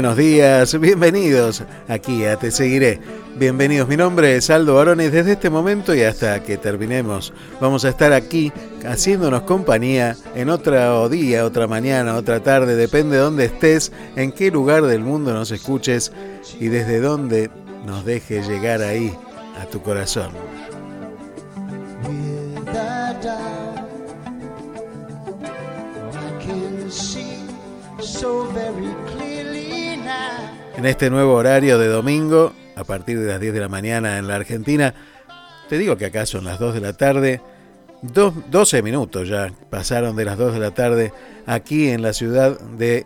Buenos días, bienvenidos aquí a Te Seguiré. Bienvenidos, mi nombre es Aldo Barones. Desde este momento y hasta que terminemos, vamos a estar aquí haciéndonos compañía en otro día, otra mañana, otra tarde, depende de dónde estés, en qué lugar del mundo nos escuches y desde dónde nos deje llegar ahí, a tu corazón. En este nuevo horario de domingo, a partir de las 10 de la mañana en la Argentina, te digo que acá son las 2 de la tarde, 12 minutos ya pasaron de las 2 de la tarde aquí en la ciudad de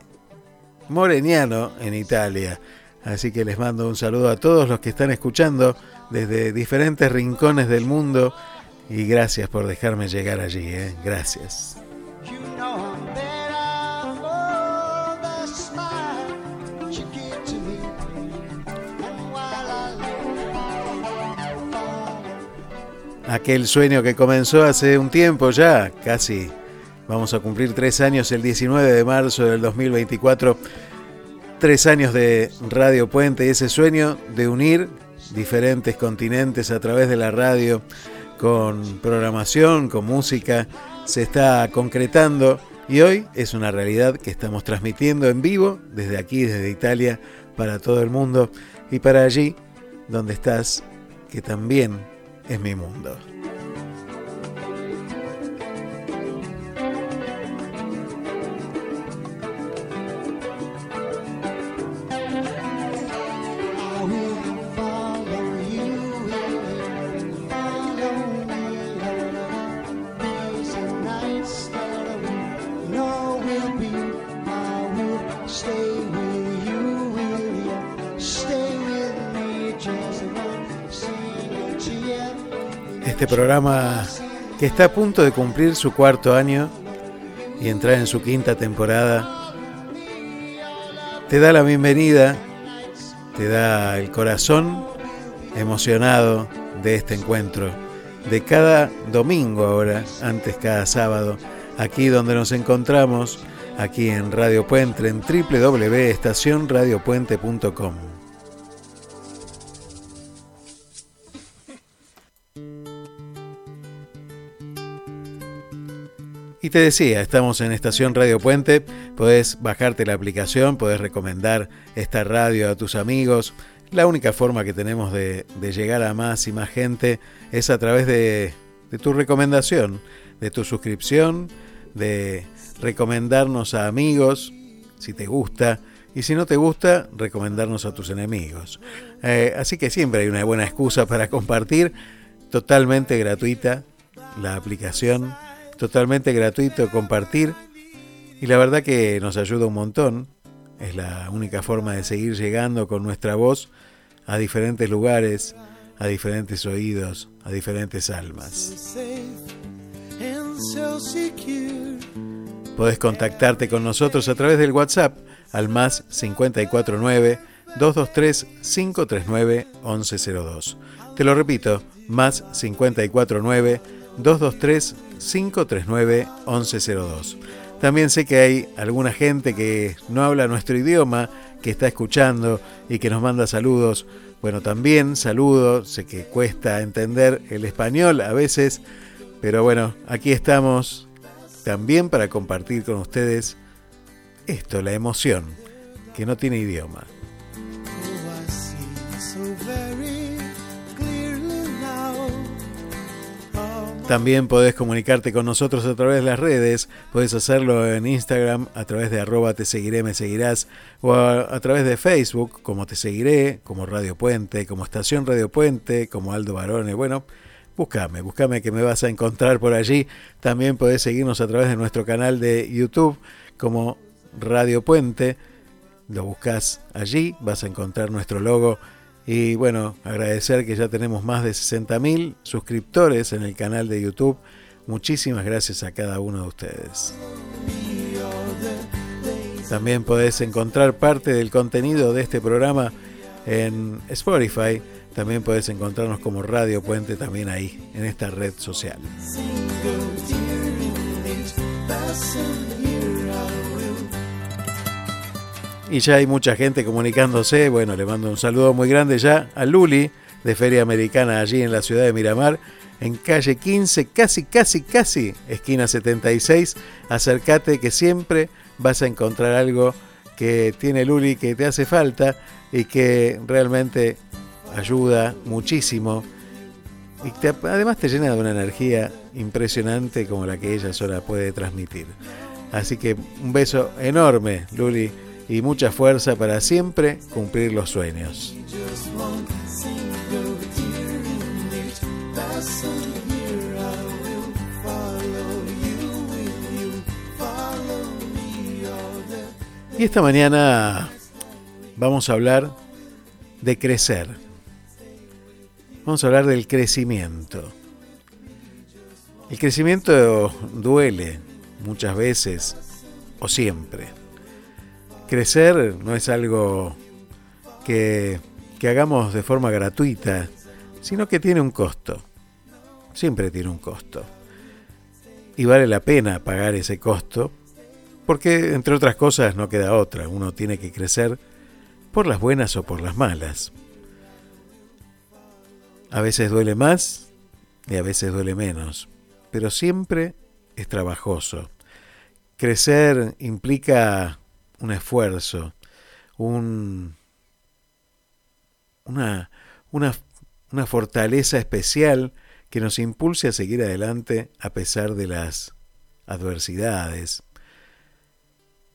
Moreniano, en Italia. Así que les mando un saludo a todos los que están escuchando desde diferentes rincones del mundo y gracias por dejarme llegar allí. ¿eh? Gracias. Aquel sueño que comenzó hace un tiempo ya, casi. Vamos a cumplir tres años el 19 de marzo del 2024, tres años de Radio Puente y ese sueño de unir diferentes continentes a través de la radio con programación, con música, se está concretando y hoy es una realidad que estamos transmitiendo en vivo desde aquí, desde Italia, para todo el mundo y para allí donde estás, que también es mi mundo. Que está a punto de cumplir su cuarto año y entrar en su quinta temporada, te da la bienvenida, te da el corazón emocionado de este encuentro, de cada domingo ahora, antes cada sábado, aquí donde nos encontramos, aquí en Radio Puente, en www.estacionradiopuente.com. Y te decía, estamos en Estación Radio Puente, podés bajarte la aplicación, podés recomendar esta radio a tus amigos. La única forma que tenemos de, llegar a más y más gente es a través de, tu recomendación, de tu suscripción, de recomendarnos a amigos, si te gusta, y si no te gusta, recomendarnos a tus enemigos. Eh, así que siempre hay una buena excusa para compartir, totalmente gratuita, la aplicación totalmente gratuito compartir y la verdad que nos ayuda un montón. Es la única forma de seguir llegando con nuestra voz a diferentes lugares, a diferentes oídos, a diferentes almas. Puedes contactarte con nosotros a través del WhatsApp al más 549 223 539 1102. Te lo repito, más 549 223 539 1102. También sé que hay alguna gente que no habla nuestro idioma, que está escuchando y que nos manda saludos. Bueno, también saludo, sé que cuesta entender el español a veces, pero bueno, aquí estamos también para compartir con ustedes esto, la emoción, que no tiene idioma. También podés comunicarte con nosotros a través de las redes, podés hacerlo en Instagram a través de arroba te seguiré, me seguirás, o a, través de Facebook como te seguiré, como Radio Puente, como Estación Radio Puente, como Aldo Barone. Bueno, búscame, búscame que me vas a encontrar por allí. También podés seguirnos a través de nuestro canal de YouTube como Radio Puente. Lo buscas allí, vas a encontrar nuestro logo y bueno, agradecer que ya tenemos más de 60.000 suscriptores en el canal de YouTube. Muchísimas gracias a cada uno de ustedes. También podés encontrar parte del contenido de este programa en Spotify. También podés encontrarnos como Radio Puente también ahí, en esta red social. Y ya hay mucha gente comunicándose. Bueno, le mando un saludo muy grande ya a Luli de Feria Americana allí en la ciudad de Miramar, en calle 15, casi, casi, casi, esquina 76. Acércate que siempre vas a encontrar algo que tiene Luli que te hace falta y que realmente ayuda muchísimo y además te llena de una energía impresionante como la que ella sola puede transmitir. Así que un beso enorme, Luli, y mucha fuerza para siempre cumplir los sueños. Y esta mañana vamos a hablar de crecer. Vamos a hablar del crecimiento. El crecimiento duele muchas veces o siempre. Crecer no es algo que, que hagamos de forma gratuita, sino que tiene un costo. Siempre tiene un costo. Y vale la pena pagar ese costo porque, entre otras cosas, no queda otra. Uno tiene que crecer por las buenas o por las malas. A veces duele más y a veces duele menos, pero siempre es trabajoso. Crecer implica un esfuerzo, un, una, una, una fortaleza especial que nos impulse a seguir adelante a pesar de las adversidades,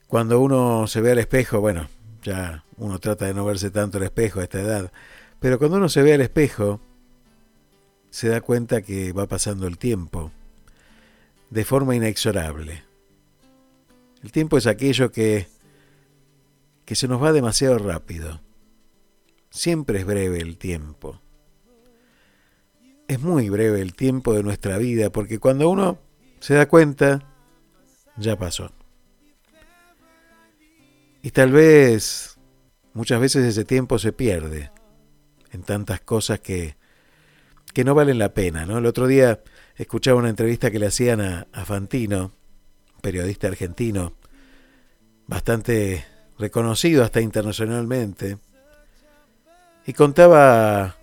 cuando uno se ve al espejo, bueno, ya uno trata de no verse tanto al espejo a esta edad, pero cuando uno se ve al espejo, se da cuenta que va pasando el tiempo de forma inexorable. El tiempo es aquello que, que se nos va demasiado rápido. Siempre es breve el tiempo. Es muy breve el tiempo de nuestra vida porque cuando uno se da cuenta, ya pasó. Y tal vez muchas veces ese tiempo se pierde en tantas cosas que, que no valen la pena. ¿no? El otro día escuchaba una entrevista que le hacían a, a Fantino, periodista argentino, bastante reconocido hasta internacionalmente, y contaba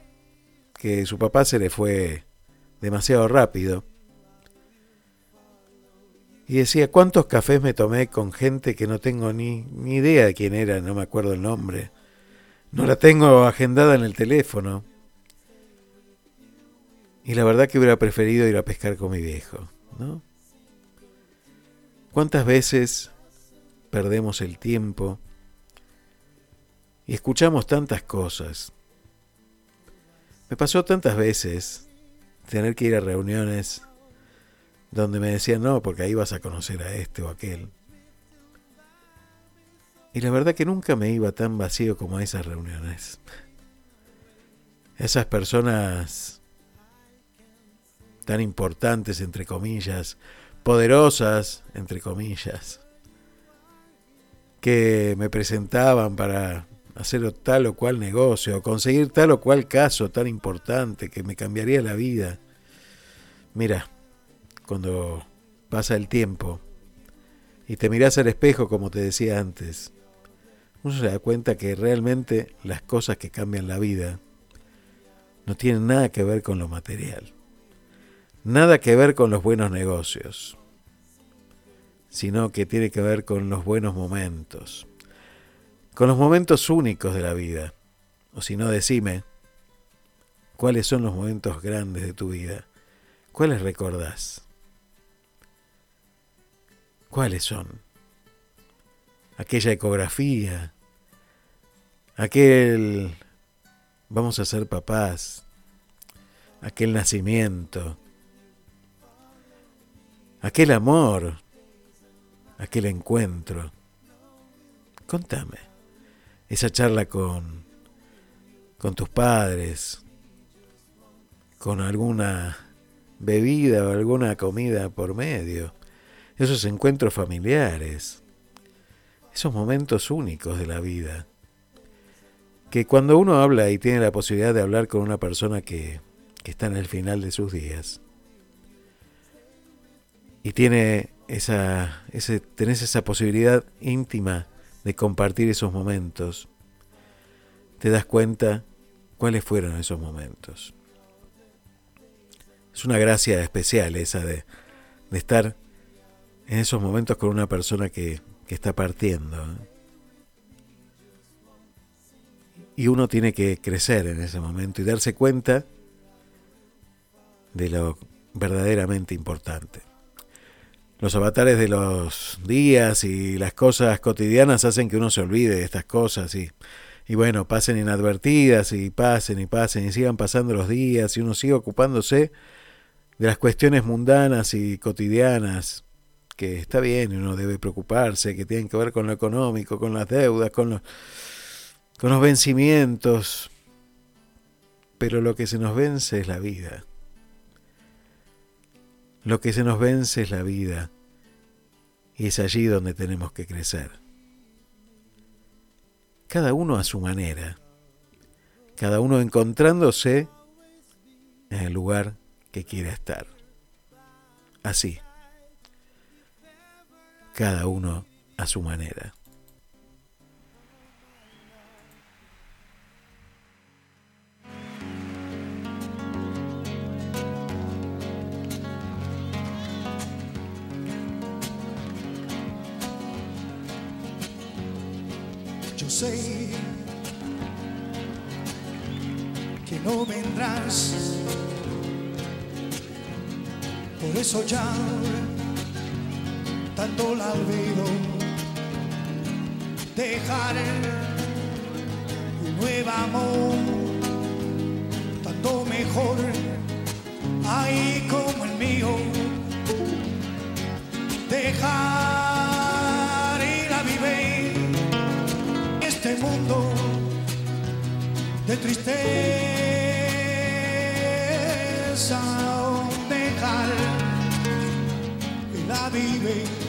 que su papá se le fue demasiado rápido y decía, ¿cuántos cafés me tomé con gente que no tengo ni, ni idea de quién era, no me acuerdo el nombre? No la tengo agendada en el teléfono. Y la verdad que hubiera preferido ir a pescar con mi viejo, ¿no? ¿Cuántas veces perdemos el tiempo y escuchamos tantas cosas? Me pasó tantas veces tener que ir a reuniones donde me decían, no, porque ahí vas a conocer a este o aquel. Y la verdad que nunca me iba tan vacío como a esas reuniones. Esas personas tan importantes, entre comillas, poderosas, entre comillas, que me presentaban para hacer tal o cual negocio, conseguir tal o cual caso tan importante que me cambiaría la vida. Mira, cuando pasa el tiempo y te miras al espejo, como te decía antes, uno se da cuenta que realmente las cosas que cambian la vida no tienen nada que ver con lo material, nada que ver con los buenos negocios, sino que tiene que ver con los buenos momentos, con los momentos únicos de la vida. O si no, decime, ¿cuáles son los momentos grandes de tu vida? ¿Cuáles recordás? ¿Cuáles son? Aquella ecografía, aquel vamos a ser papás, aquel nacimiento, aquel amor, aquel encuentro. Contame, esa charla con, con tus padres, con alguna bebida o alguna comida por medio esos encuentros familiares, esos momentos únicos de la vida, que cuando uno habla y tiene la posibilidad de hablar con una persona que, está en el final de sus días, y tiene esa, ese, tenés esa posibilidad íntima de compartir esos momentos, te das cuenta cuáles fueron esos momentos. Es una gracia especial esa de, estar en esos momentos con una persona que, está partiendo. Y uno tiene que crecer en ese momento y darse cuenta de lo verdaderamente importante. Los avatares de los días y las cosas cotidianas hacen que uno se olvide de estas cosas y, y bueno, pasen inadvertidas y pasen y pasen y sigan pasando los días y uno sigue ocupándose de las cuestiones mundanas y cotidianas que está bien uno debe preocuparse, que tienen que ver con lo económico, con las deudas, con los, con los vencimientos, pero lo que se nos vence es la vida. Lo que se nos vence es la vida y es allí donde tenemos que crecer. Cada uno a su manera, cada uno encontrándose en el lugar que quiera estar. Así, cada uno a su manera. Sé que no vendrás, por eso ya tanto la olvido. Dejaré un nuevo amor, tanto mejor, ahí tristeza, dejar que la vive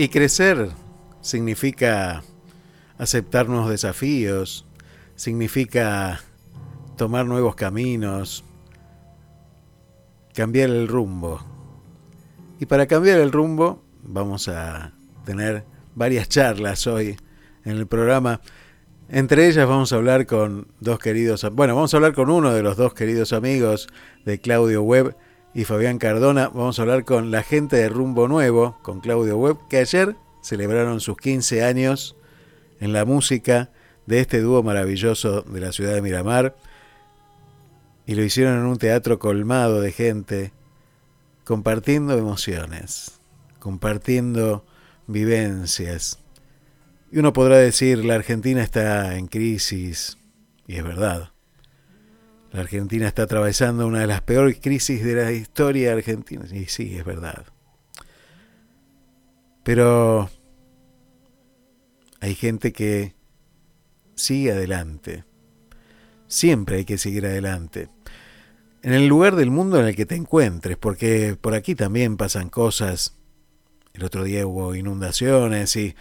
Y crecer significa aceptar nuevos desafíos, significa tomar nuevos caminos, cambiar el rumbo. Y para cambiar el rumbo vamos a tener varias charlas hoy en el programa. Entre ellas vamos a hablar con dos queridos, bueno, vamos a hablar con uno de los dos queridos amigos de Claudio Webb y Fabián Cardona. Vamos a hablar con la gente de Rumbo Nuevo, con Claudio Webb, que ayer celebraron sus 15 años en la música de este dúo maravilloso de la ciudad de Miramar. Y lo hicieron en un teatro colmado de gente, compartiendo emociones, compartiendo vivencias. Y uno podrá decir, la Argentina está en crisis, y es verdad. La Argentina está atravesando una de las peores crisis de la historia argentina. Y sí, es verdad. Pero hay gente que sigue adelante. Siempre hay que seguir adelante. En el lugar del mundo en el que te encuentres, porque por aquí también pasan cosas. El otro día hubo inundaciones y...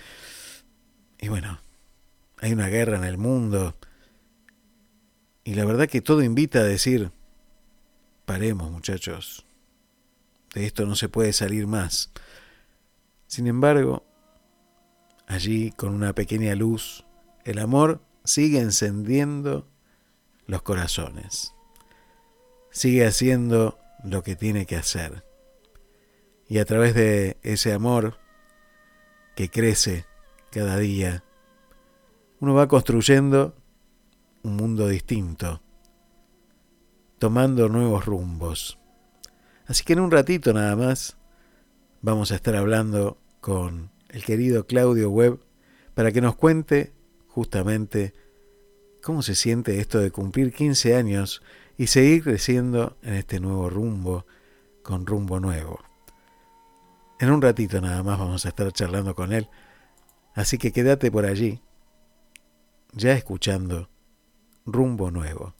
Y bueno, hay una guerra en el mundo y la verdad que todo invita a decir, paremos muchachos, de esto no se puede salir más. Sin embargo, allí con una pequeña luz, el amor sigue encendiendo los corazones, sigue haciendo lo que tiene que hacer. Y a través de ese amor que crece cada día, uno va construyendo un mundo distinto, tomando nuevos rumbos. Así que en un ratito nada más vamos a estar hablando con el querido Claudio Webb para que nos cuente justamente cómo se siente esto de cumplir 15 años y seguir creciendo en este nuevo rumbo, con rumbo nuevo. En un ratito nada más vamos a estar charlando con él, así que quédate por allí, ya escuchando rumbo nuevo.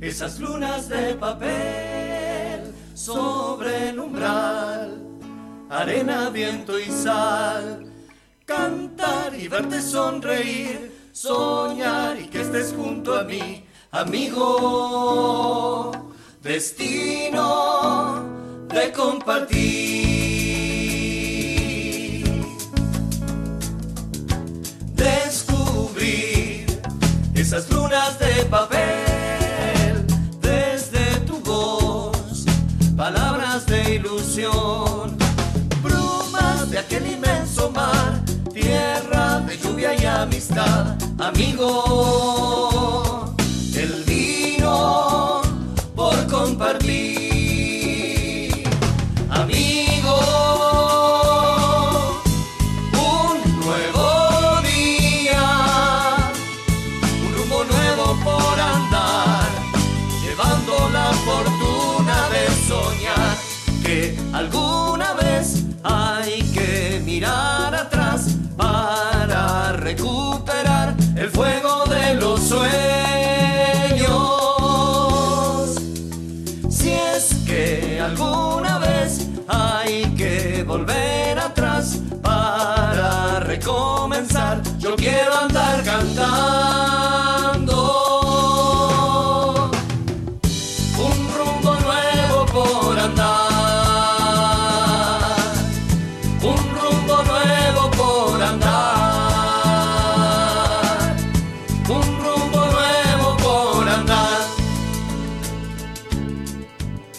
Esas lunas de papel sobre el umbral, arena, viento y sal, cantar y verte sonreír, soñar y que estés junto a mí, amigo, destino de compartir. Descubrir esas lunas de papel y amistad, amigo,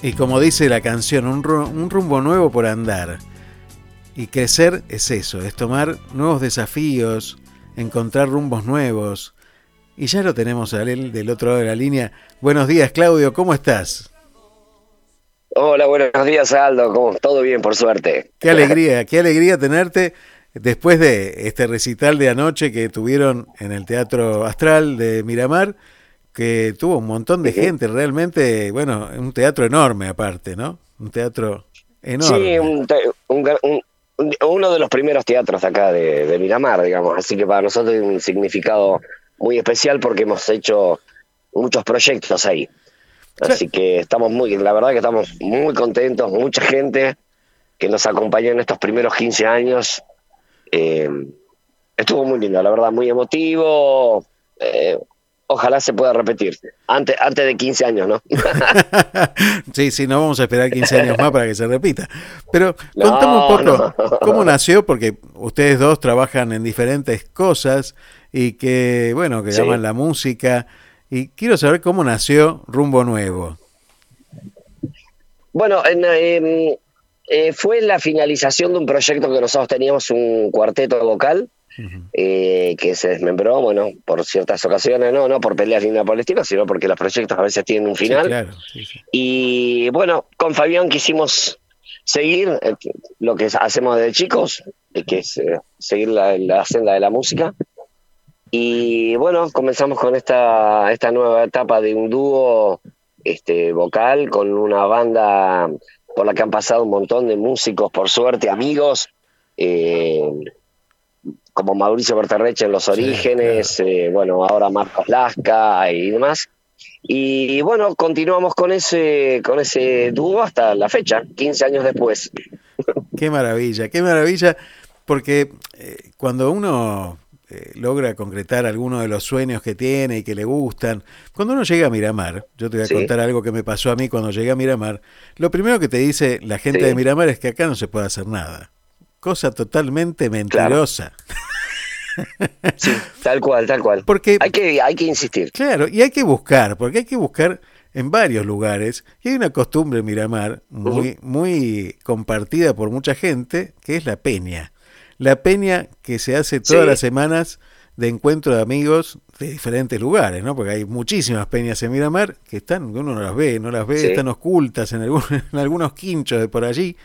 Y como dice la canción, un, rumbo nuevo por andar. Y crecer es eso, es tomar nuevos desafíos, encontrar rumbos nuevos. Y ya lo tenemos a él del otro lado de la línea. Buenos días, Claudio, ¿cómo estás? Hola, buenos días, Aldo. ¿Cómo? Todo bien, por suerte. Qué alegría, qué alegría tenerte después de este recital de anoche que tuvieron en el Teatro Astral de Miramar que tuvo un montón de gente, realmente, bueno, un teatro enorme aparte, ¿no? Un teatro enorme. Sí, uno de los primeros teatros de acá de, Miramar, digamos, así que para nosotros es un significado muy especial porque hemos hecho muchos proyectos ahí. Así que estamos muy, la verdad que estamos muy contentos, mucha gente que nos acompañó en estos primeros 15 años. Eh, estuvo muy lindo, la verdad, muy emotivo. Eh, ojalá se pueda repetir. Antes, antes de 15 años, ¿no? sí, sí, no vamos a esperar 15 años más para que se repita. Pero contame un poco cómo nació, porque ustedes dos trabajan en diferentes cosas y que, bueno, que llaman la música. Y quiero saber cómo nació Rumbo Nuevo. Bueno, em, eh, fue la finalización de un proyecto que nosotros teníamos, un cuarteto vocal, eh, que se desmembró, bueno, por ciertas ocasiones, no, no por peleas ni nada por el estilo, sino porque los proyectos a veces tienen un final. y bueno, con Fabián quisimos seguir eh, lo que hacemos desde chicos, eh, que es seguir la, senda de la música. Y bueno, comenzamos con esta, esta nueva etapa de un dúo este, vocal con una banda por la que han pasado un montón de músicos, por suerte, amigos. Eh, como Mauricio Berterreche en los orígenes, eh, bueno, ahora Marcos Lasca y demás. Y bueno, continuamos con ese, con ese dúo hasta la fecha, 15 años después. Qué maravilla, qué maravilla, porque eh, cuando uno eh, logra concretar algunos de los sueños que tiene y que le gustan, cuando uno llega a Miramar, yo te voy a contar algo que me pasó a mí cuando llegué a Miramar, lo primero que te dice la gente de Miramar es que acá no se puede hacer nada. Cosa totalmente mentirosa. Sí, tal cual, tal cual. Porque hay que, hay que insistir. Claro, y hay que buscar, porque hay que buscar en varios lugares. Y hay una costumbre en Miramar muy, muy compartida por mucha gente, que es la peña. La peña que se hace todas las semanas de encuentro de amigos de diferentes lugares, ¿no? Porque hay muchísimas peñas en Miramar que están, uno no las ve, no las ve, están ocultas en, en algunos quinchos de por allí.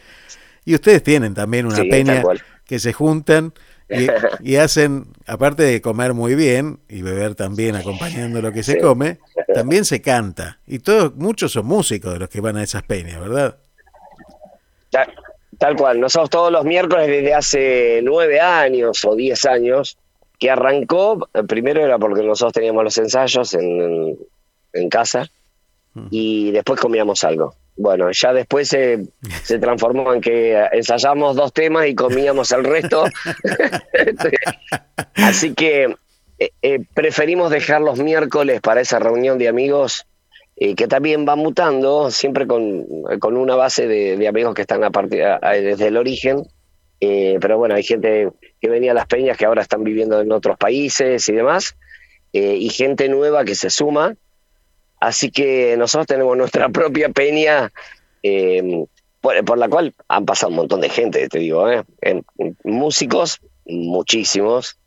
Y ustedes tienen también una peña que se juntan y, hacen, aparte de comer muy bien y beber también acompañando lo que se come, también se canta. Y todos, muchos son músicos de los que van a esas peñas, ¿verdad? Tal, cual. Nosotros todos los miércoles desde hace nueve años o diez años, que arrancó, primero era porque nosotros teníamos los ensayos en, en casa y después comíamos algo. Bueno, ya después se, se transformó en que ensayamos dos temas y comíamos el resto. Así que eh, eh, preferimos dejar los miércoles para esa reunión de amigos eh, que también va mutando, siempre con, con una base de, amigos que están a partir, desde el origen. pero bueno, hay gente que venía a las peñas que ahora están viviendo en otros países y demás. y gente nueva que se suma Así que nosotros tenemos nuestra propia peña, em, por, la cual han pasado un montón de gente, te digo, ¿eh? músicos, muchísimos,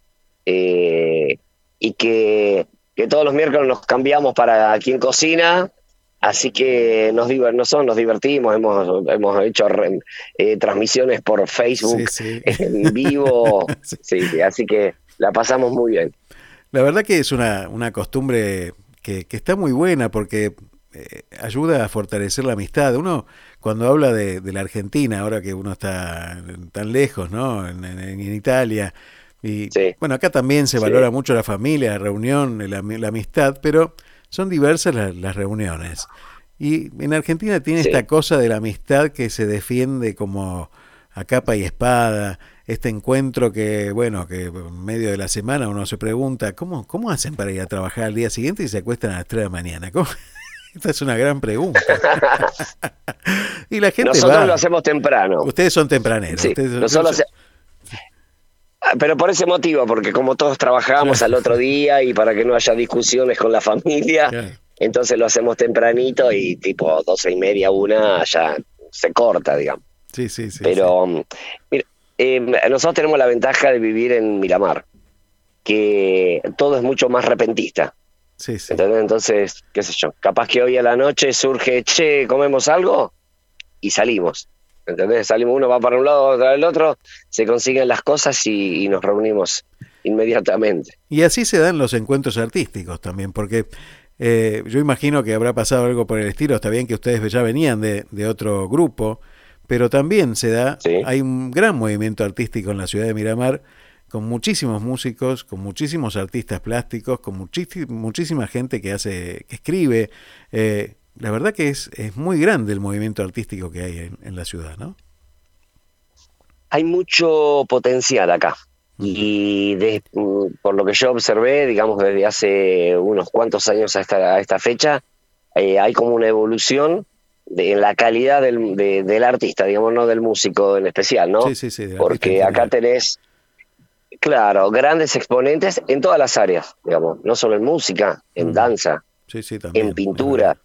eh, y que, todos los miércoles nos cambiamos para quien cocina, Así que nos, nosotros nos divertimos, hemos, hemos hecho eh, transmisiones por Facebook en vivo, así que la pasamos muy bien. La verdad que es una, una costumbre que, está muy buena porque eh, ayuda a fortalecer la amistad. Uno, cuando habla de, la Argentina, ahora que uno está tan lejos, ¿no? En, Italia. Y bueno, acá también se valora mucho la familia, la reunión, la, amistad, pero son diversas las, reuniones. Y en Argentina tiene esta cosa de la amistad que se defiende como a capa y espada, este encuentro que, bueno, que en medio de la semana uno se pregunta, ¿cómo, cómo hacen para ir a trabajar al día siguiente y se acuestan a las 3 de la mañana? Esta es una gran pregunta. y la gente Nosotros lo hacemos temprano. Ustedes son tempraneros. nosotros ah, Pero por ese motivo, porque como todos trabajamos al otro día y para que no haya discusiones con la familia, entonces lo hacemos tempranito y tipo doce y media, una, ya se corta, digamos. Sí, sí, sí. Pero, mm, mira, eh, nosotros tenemos la ventaja de vivir en Miramar, que todo es mucho más repentista. Sí, sí. Entonces, qué sé yo, capaz que hoy a la noche surge, che, comemos algo y salimos. ¿Entendés? Salimos, uno va para un lado, otro para el otro, se consiguen las cosas y, nos reunimos inmediatamente. Y así se dan los encuentros artísticos también, porque Eh, yo imagino que habrá pasado algo por el estilo. Está bien que ustedes ya venían de, otro grupo, pero también se da, hay un gran movimiento artístico en la ciudad de Miramar, con muchísimos músicos, con muchísimos artistas plásticos, con muchísima gente que hace, que escribe. Eh, la verdad que es, es muy grande el movimiento artístico que hay en, en la ciudad, ¿no? Hay mucho potencial acá. Y mm, por lo que yo observé, digamos, desde hace unos cuantos años a esta, esta fecha, eh, hay como una evolución de, en la calidad del, del artista, digamos, no del músico en especial, ¿no? Sí, sí, sí. Porque acá tenés, claro, grandes exponentes en todas las áreas, digamos, no solo en música, en danza, en pintura.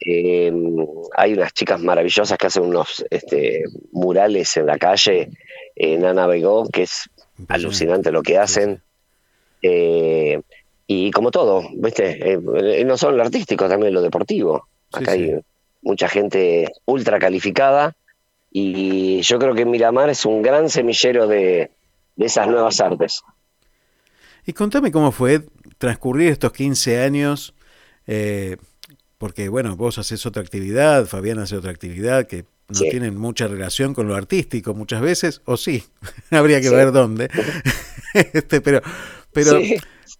Em, hay unas chicas maravillosas que hacen unos este, murales en la calle, en Ana Begó, que es alucinante lo que hacen. Eh, y como todo, ¿viste? Eh, no solo lo artístico, también lo deportivo. Acá hay mucha gente ultra calificada. Y yo creo que Miramar es un gran semillero de, esas nuevas artes. Y contame cómo fue transcurrir estos 15 años, eh, porque bueno, vos haces otra actividad, Fabián hace otra actividad que no tienen mucha relación con lo artístico muchas veces, o sí, habría que ver dónde. este, pero, pero,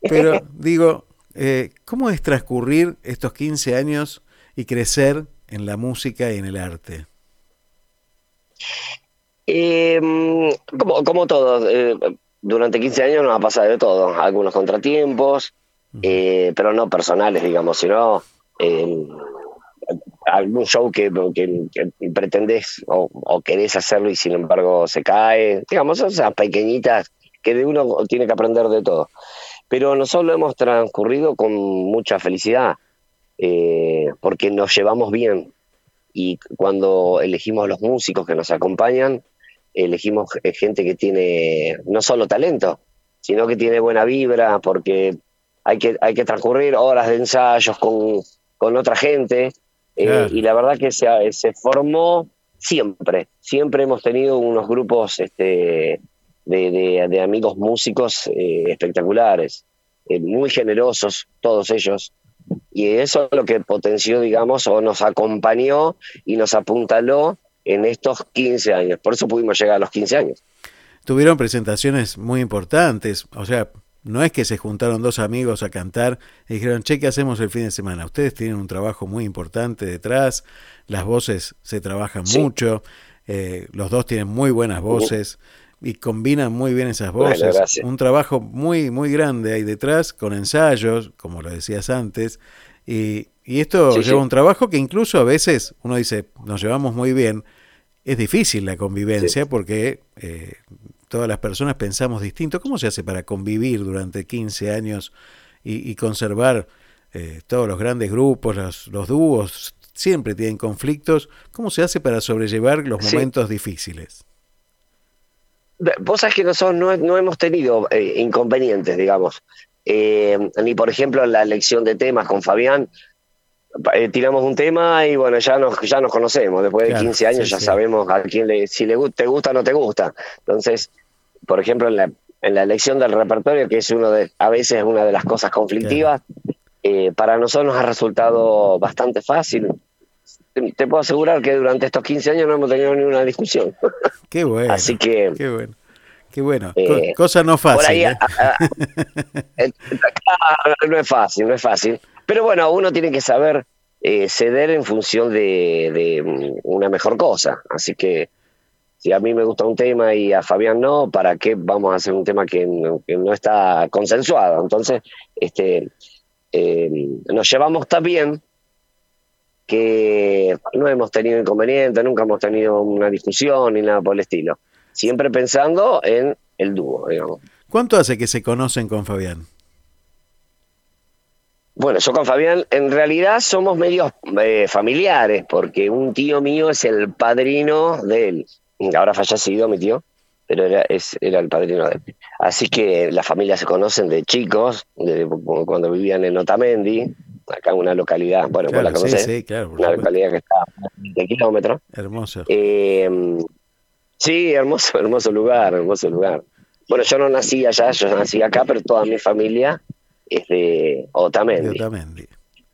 pero digo, eh, ¿cómo es transcurrir estos 15 años y crecer en la música y en el arte? Em, como, como todo, eh, durante 15 años nos ha pasado de todo, algunos contratiempos, eh, pero no personales, digamos, sino em, algún show que, que, pretendés o, querés hacerlo y sin embargo se cae, digamos, esas pequeñitas que de uno tiene que aprender de todo. Pero nosotros lo hemos transcurrido con mucha felicidad, eh, porque nos llevamos bien. Y cuando elegimos los músicos que nos acompañan, elegimos gente que tiene no solo talento, sino que tiene buena vibra, porque hay que, hay que transcurrir horas de ensayos con, con otra gente. Eh, y la verdad que se, se formó siempre, siempre hemos tenido unos grupos este, de, amigos músicos eh, espectaculares, eh, muy generosos, todos ellos. Y eso es lo que potenció, digamos, o nos acompañó y nos apuntaló en estos 15 años. Por eso pudimos llegar a los 15 años. Tuvieron presentaciones muy importantes, o sea, no es que se juntaron dos amigos a cantar y dijeron, che, ¿qué hacemos el fin de semana? Ustedes tienen un trabajo muy importante detrás, las voces se trabajan mucho, eh, los dos tienen muy buenas voces y combinan muy bien esas voces. un trabajo muy, muy grande ahí detrás, con ensayos, como lo decías antes, y, y esto lleva un trabajo que incluso a veces uno dice, nos llevamos muy bien, es difícil la convivencia porque eh, todas las personas pensamos distinto. ¿Cómo se hace para convivir durante 15 años y, conservar eh, todos los grandes grupos, los, dúos? Siempre tienen conflictos. ¿Cómo se hace para sobrellevar los momentos difíciles? Vos sabés que nosotros no, hemos tenido eh, inconvenientes, digamos. Eh, ni, por ejemplo, la elección de temas con Fabián. tiramos un tema y bueno, ya nos, ya nos conocemos. Después de 15 años ya sabemos a quién le, si le, te gusta o no te gusta. Entonces, por ejemplo, en la, en la elección del repertorio, que es uno de, a veces una de las cosas conflictivas, eh, para nosotros nos ha resultado bastante fácil. Te puedo asegurar que durante estos 15 años no hemos tenido ninguna discusión. Qué bueno. Así que. Qué bueno. Qué bueno. Eh, cosa no fácil. ¿eh? no es fácil, no es fácil. Pero bueno, uno tiene que saber ceder en función de, de, una mejor cosa. Así que si a mí me gusta un tema y a Fabián no, ¿para qué vamos a hacer un tema que no, está consensuado? Entonces, este, eh, nos llevamos tan bien que no hemos tenido inconvenientes, nunca hemos tenido una discusión ni nada por el estilo. Siempre pensando en el dúo, digamos. ¿Cuánto hace que se conocen con Fabián? Bueno, yo con Fabián en realidad somos medios eh, familiares, porque un tío mío es el padrino de él ahora fallecido mi tío, pero era, es, era el padrino de él. Así que las familias se conocen de chicos, de, cuando vivían en Otamendi, acá en una localidad, bueno, vos la conocés, sí, claro, una localidad que está a 20 kilómetros. Hermoso. Eh, sí, hermoso, hermoso lugar, hermoso lugar. Bueno, yo no nací allá, yo nací acá, pero toda mi familia es de Otamendi. De Otamendi.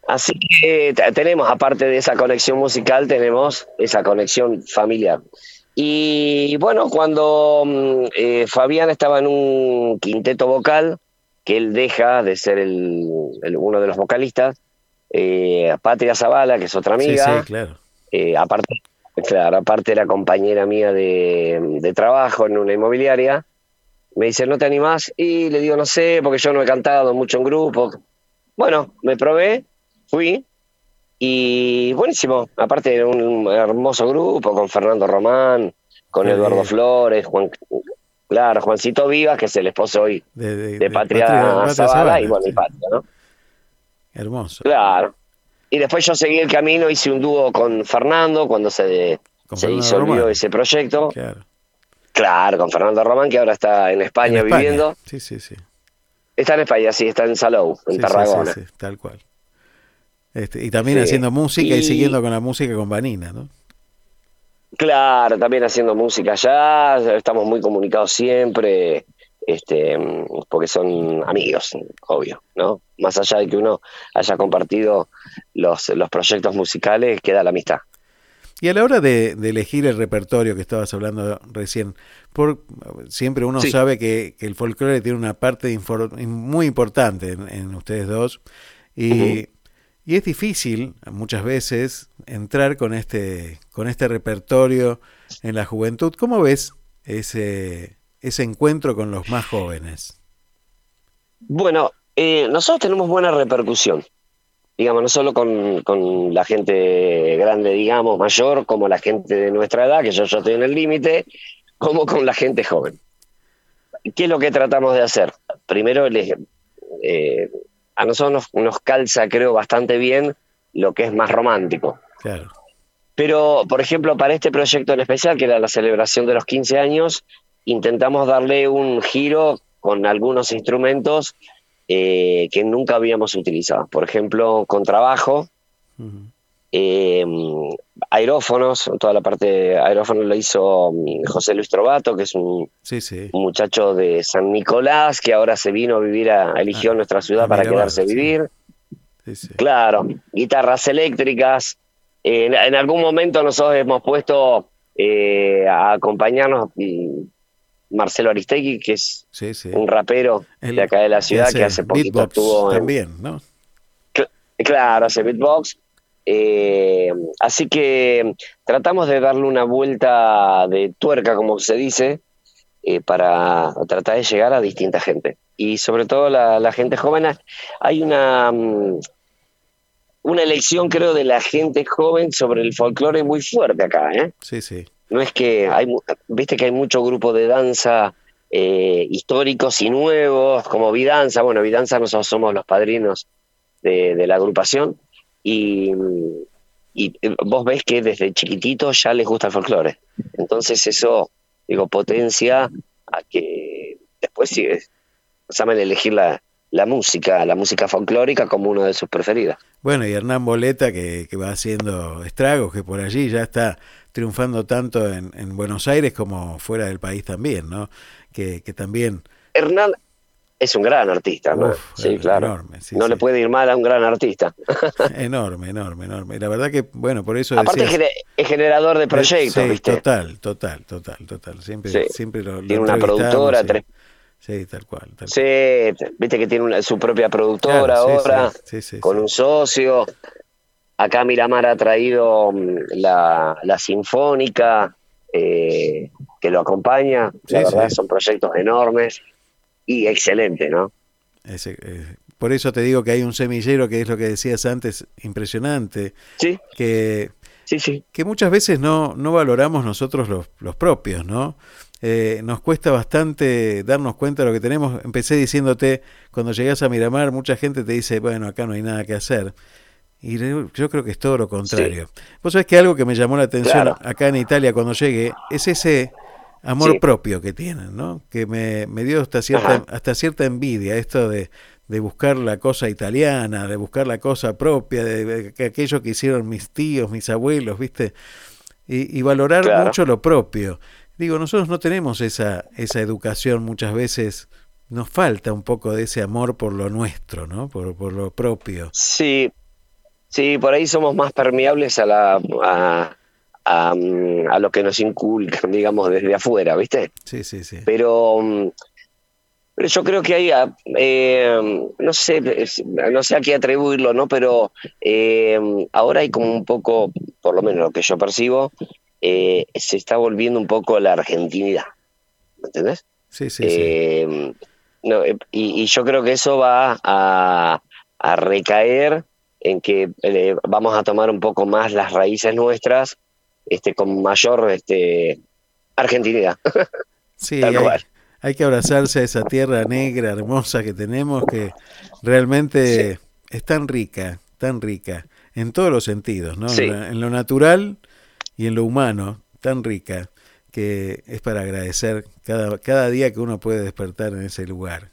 Así que tenemos, aparte de esa conexión musical, tenemos esa conexión familiar. Y bueno, cuando mm, eh, Fabián estaba en un quinteto vocal, que él deja de ser el, uno de los vocalistas, eh, Patria Zavala, que es otra amiga, sí, sí, claro. Eh, aparte, claro, aparte era compañera mía de, de, trabajo en una inmobiliaria, me dice, ¿no te animás? Y le digo, no sé, porque yo no he cantado mucho en grupo. Bueno, me probé fui y buenísimo. Aparte era un hermoso grupo con Fernando Román, con Eduardo Flores, Juan, claro, Juancito Vivas, que es el esposo hoy de, Patria, Zavala, y bueno, y Patria, ¿no? Hermoso. Claro. Y después yo seguí el camino, hice un dúo con Fernando cuando se, se disolvió ese proyecto. Claro. Claro, con Fernando Román, que ahora está en España, viviendo. Sí, sí, sí. Está en España, sí, está en Salou, en Tarragona. Sí, sí, tal cual. Este, y también haciendo música y... siguiendo con la música con Vanina, ¿no? Claro, también haciendo música ya, estamos muy comunicados siempre, este, porque son amigos, obvio, ¿no? Más allá de que uno haya compartido los, los proyectos musicales, queda la amistad. Y a la hora de, elegir el repertorio que estabas hablando recién, por, siempre uno sabe que, el folclore tiene una parte muy importante en, ustedes dos. Y, y es difícil muchas veces entrar con este, con este repertorio en la juventud. ¿Cómo ves ese, ese encuentro con los más jóvenes? Bueno, eh, nosotros tenemos buena repercusión, digamos, no solo con, con, la gente grande, digamos, mayor, como la gente de nuestra edad, que yo ya estoy en el límite, como con la gente joven. ¿Qué es lo que tratamos de hacer? Primero, eh, a nosotros nos, calza, creo, bastante bien lo que es más romántico. Claro. Pero, por ejemplo, para este proyecto en especial, que era la celebración de los 15 años, intentamos darle un giro con algunos instrumentos eh, que nunca habíamos utilizado. Por ejemplo, con trabajo, eh, aerófonos, toda la parte de aerófonos lo hizo mm, José Luis Trovato, que es un, muchacho de San Nicolás que ahora se vino a vivir, a, eligió ah, nuestra ciudad para quedarse a vivir. claro, guitarras eléctricas. en, algún momento nosotros hemos puesto eh, a acompañarnos mm, Marcelo Aristegui, que es un rapero de acá de la ciudad que hace poquito estuvo también, ¿no? Claro, hace beatbox. Eh, así que tratamos de darle una vuelta de tuerca, como se dice, eh, para tratar de llegar a distinta gente. Y sobre todo la, gente joven, hay una, mm, una elección, creo, de la gente joven sobre el folclore muy fuerte acá. ¿eh? Sí, sí. No es que hay, viste que hay mucho grupo de danza eh, históricos y nuevos, como Vidanza. Bueno, Vidanza nosotros somos los padrinos de, de la agrupación y, vos ves que desde chiquitito ya les gusta el folclore. Entonces eso, digo, potencia a que después sigue, saben elegir la, la música, la música folclórica como una de sus preferidas. Bueno, y Hernán Boleta que, que, va haciendo estragos, que por allí ya está triunfando tanto en, en Buenos Aires como fuera del país también, ¿no? Que, que también... Hernán, es un gran artista, ¿no? sí, claro. no le puede ir mal a un gran artista. enorme, enorme, enorme. La verdad que, bueno, por eso. Aparte es generador de proyectos, ¿viste? Total, total, total, total. Siempre, siempre lo, Tiene una productora, tres. Sí, tal cual. sí, viste que tiene su propia productora ahora, con un socio. Acá Miramar ha traído mm, la, la Sinfónica, eh, que lo acompaña. La verdad, son proyectos enormes y excelente, ¿no? Eh, por eso te digo que hay un semillero que es lo que decías antes, impresionante. Sí. Que, sí, sí. que muchas veces no, no valoramos nosotros los, los propios, ¿no? Eh, nos cuesta bastante darnos cuenta de lo que tenemos. Empecé diciéndote, cuando llegas a Miramar, mucha gente te dice, bueno, acá no hay nada que hacer. Y yo creo que es todo lo contrario. Vos sabés que algo que me llamó la atención acá en Italia cuando llegué es ese amor propio que tienen, ¿no? Que me, me dio hasta cierta, hasta cierta envidia esto de, de, buscar la cosa italiana, de buscar la cosa propia, de, aquello que hicieron mis tíos, mis abuelos, ¿viste? Y, valorar mucho lo propio. Digo, nosotros no tenemos esa, esa educación muchas veces, nos falta un poco de ese amor por lo nuestro, ¿no? Por, por lo propio. Sí, Sí, por ahí somos más permeables a la a, a, a lo que nos inculcan, digamos, desde afuera, ¿viste? Sí, sí, sí. Pero, mm, pero yo creo que hay, eh, no sé, no sé a qué atribuirlo, ¿no? Pero eh, ahora hay como un poco, por lo menos lo que yo percibo, eh, se está volviendo un poco la argentinidad, ¿me entendés? Sí, sí, sí. Eh, no, eh, y, y yo creo que eso va a, a recaer en que eh, vamos a tomar un poco más las raíces nuestras este, con mayor este, argentinidad. Sí, hay, hay que abrazarse a esa tierra negra, hermosa que tenemos, que realmente es tan rica, tan rica, en todos los sentidos, ¿no? Sí. En, la- en lo natural y en lo humano, tan rica, que es para agradecer cada, cada día que uno puede despertar en ese lugar.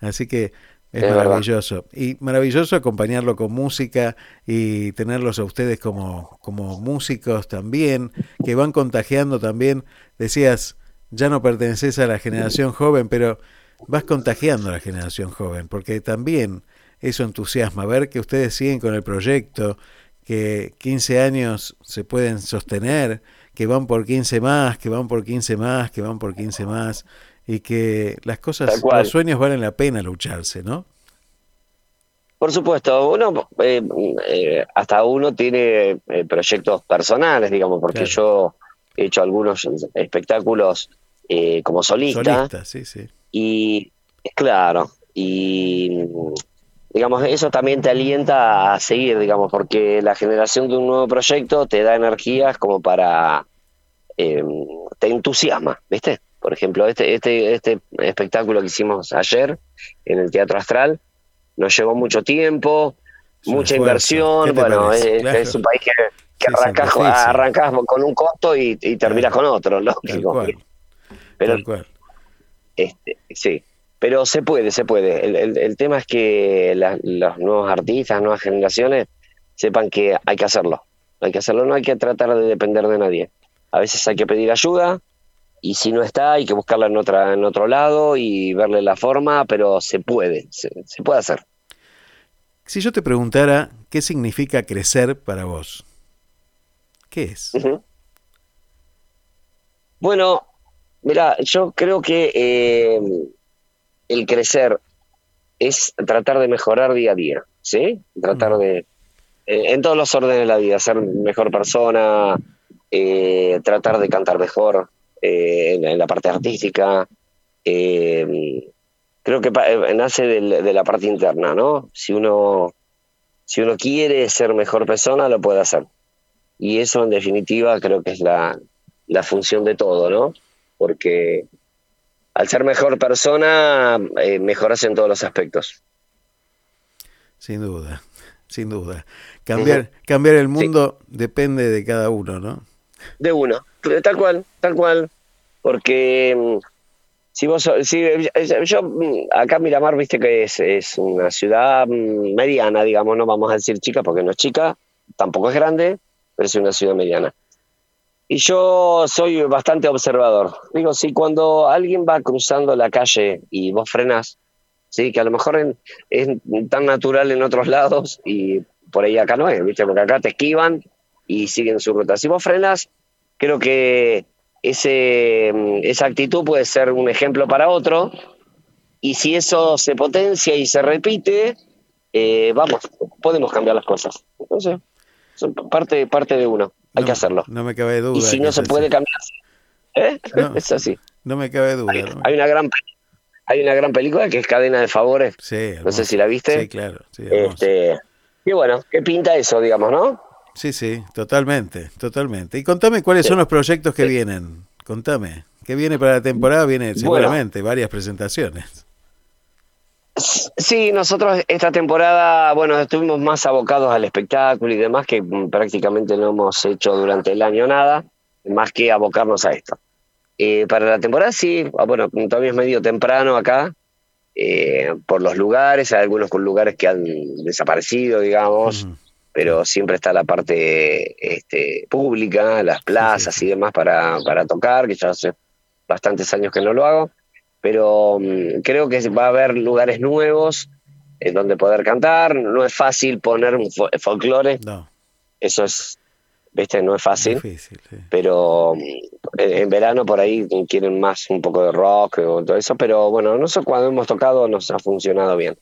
Así que es, Es verdad. maravilloso. Y maravilloso acompañarlo con música y tenerlos a ustedes como, como músicos también, que van contagiando también. Decías, ya no perteneces a la generación joven, pero vas contagiando a la generación joven, porque también eso entusiasma, ver que ustedes siguen con el proyecto, que 15 años se pueden sostener, que van por 15 más, que van por 15 más, que van por 15 más, y que las cosas, los sueños valen la pena lucharse, ¿no? Por supuesto, uno eh, eh, hasta uno tiene eh, proyectos personales, digamos, porque Claro. yo he hecho algunos espectáculos eh, como solista, Solista, sí, sí. y claro, y digamos, eso también te alienta a seguir, digamos, porque la generación de un nuevo proyecto te da energías como para, te entusiasma, ¿viste? Por ejemplo, este, este, este espectáculo que hicimos ayer en el Teatro Astral nos llevó mucho tiempo, mucha inversión, ¿Qué te bueno, es, Claro. es un país que, que Sí, arrancás, con un costo y, y terminás con otro, Tal lógico. cual, Pero tal cual. este, sí, pero se puede, se puede. El, el- el tema es que la- los nuevos artistas, nuevas generaciones, sepan que hay que hacerlo. Hay que hacerlo, no hay que tratar de depender de nadie. A veces hay que pedir ayuda y si no está, hay que buscarla en, otra, en otro lado y verle la forma, pero se puede, se, se puede hacer. Si yo te preguntara qué significa crecer para vos, ¿qué es? Bueno, mira, yo creo que eh, el crecer es tratar de mejorar día a día, ¿sí? Tratar de, eh, en todos los órdenes de la vida, ser mejor persona, eh, tratar de cantar mejor eh, en, en la parte artística. eh, creo que eh, nace de la parte interna, ¿no? Si uno, si uno quiere ser mejor persona, lo puede hacer. Y eso, en definitiva, creo que es la, la función de todo, ¿no? Porque al ser mejor persona, eh, mejoras en todos los aspectos. Sin duda, sin duda. Cambiar, cambiar el mundo depende de cada uno, ¿no? De uno, tal cual, tal cual. Porque mm, si vos, si, yo, mm, acá Miramar, viste que es, es una ciudad mm, mediana, digamos, no vamos a decir chica porque no es chica, tampoco es grande, pero es una ciudad mediana. Y yo soy bastante observador. Digo, si cuando alguien va cruzando la calle y vos frenás, sí, que a lo mejor es tan natural en otros lados y por ahí acá no es, ¿viste? Porque acá te esquivan y siguen su ruta. Si vos frenas, creo que ese, mm, esa actitud puede ser un ejemplo para otro. Y si eso se potencia y se repite, eh, vamos, podemos cambiar las cosas. Entonces, son parte, parte de uno. Hay No- que hacerlo. No me cabe duda. Y si no se así. puede cambiar, ¿eh? No. es así. No me cabe duda. Hay, no me- hay una gran hay una gran película que es Cadena de Favores. Sí, No sé si la viste. Sí, claro. Sí. Este, y bueno, ¿qué pinta eso, digamos, no? Sí, sí, totalmente, totalmente. Y contame cuáles son los proyectos que vienen. Contame. ¿Qué viene para la temporada? Viene seguramente varias presentaciones. Sí, nosotros esta temporada, bueno, estuvimos más abocados al espectáculo y demás, que mm, prácticamente no hemos hecho durante el año nada, más que abocarnos a esto. Eh, para la temporada sí, ah, bueno, todavía es medio temprano acá, eh, por los lugares, hay algunos con lugares que han desaparecido, digamos. Pero siempre está la parte este, pública, las plazas y demás para, para tocar, que ya hace bastantes años que no lo hago, pero mm, creo que va a haber lugares nuevos en donde poder cantar. No es fácil poner un folclore. No. Eso es, viste, no es fácil. Difícil, sí. Pero mm, en, en verano por ahí quieren más un poco de rock o todo eso. Pero bueno, nosotros cuando hemos tocado nos ha funcionado bien.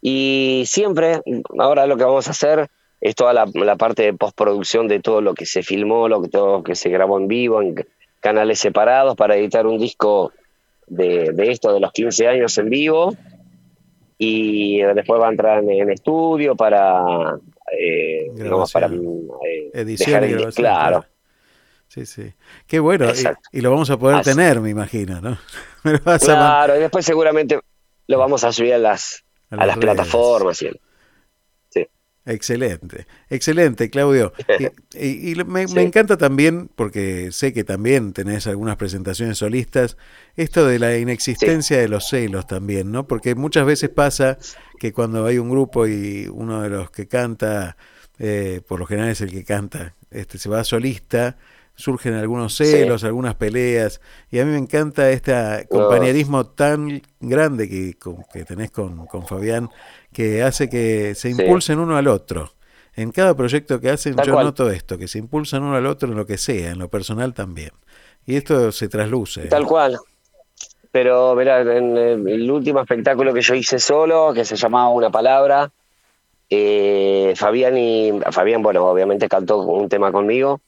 Y siempre, ahora lo que vamos a hacer es toda la, la parte de postproducción de todo lo que se filmó, lo que, todo lo que se grabó en vivo, en canales separados para editar un disco de, de esto de los 15 años en vivo y después va a entrar en, en estudio para eh, digamos, para eh, Edición dejar y el- claro Sí, sí. Qué bueno. Y, lo vamos a poder Así. tener, me imagino, ¿no? Me claro y después seguramente lo vamos a subir a las A a, las redes. plataformas y el- Excelente, excelente, Claudio. Y, y- y lo- me, Sí. me encanta también, porque sé que también tenés algunas presentaciones solistas, esto de la inexistencia de los celos también, ¿no? Porque muchas veces pasa que cuando hay un grupo y uno de los que canta, eh, por lo general es el que canta, este, se va solista, surgen algunos celos, algunas peleas, y a mí me encanta este compañerismo tan grande que, que tenés con, con Fabián, que hace que se Sí. impulsen uno al otro. En cada proyecto que hacen Tal yo cual. noto esto, que se impulsan uno al otro en lo que sea, en lo personal también. Y esto se trasluce. Tal cual. Pero, mirá, en el, el último espectáculo que yo hice solo, que se llamaba Una Palabra, eh, Fabián y Fabián, bueno, obviamente cantó un tema conmigo,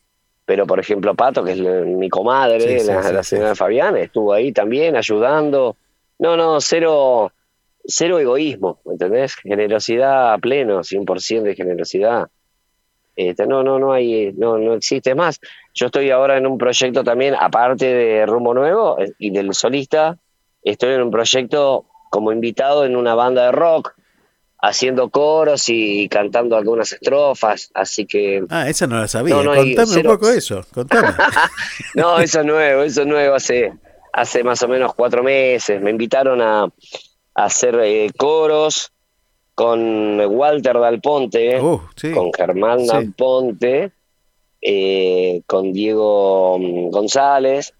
pero por ejemplo Pato, que es mi comadre, Sí, sí, la, sí, la señora Fabián, estuvo ahí también ayudando. No, no, cero, cero egoísmo, ¿entendés? Generosidad a pleno, 100% de generosidad. Este, no, no, no hay, no, no existe más. Yo estoy ahora en un proyecto también, aparte de Rumbo Nuevo eh, y del solista, estoy en un proyecto como invitado en una banda de rock, haciendo coros y cantando algunas estrofas, así que Ah, esa no la sabía. No, contame cero- un poco eso, contame. no, eso es nuevo, eso es nuevo hace, hace más o menos cuatro meses. Me invitaron a, a hacer eh, coros con Walter Dal Ponte, Uh, sí. con Germán Sí. Dal Ponte, eh, con Diego mm, González.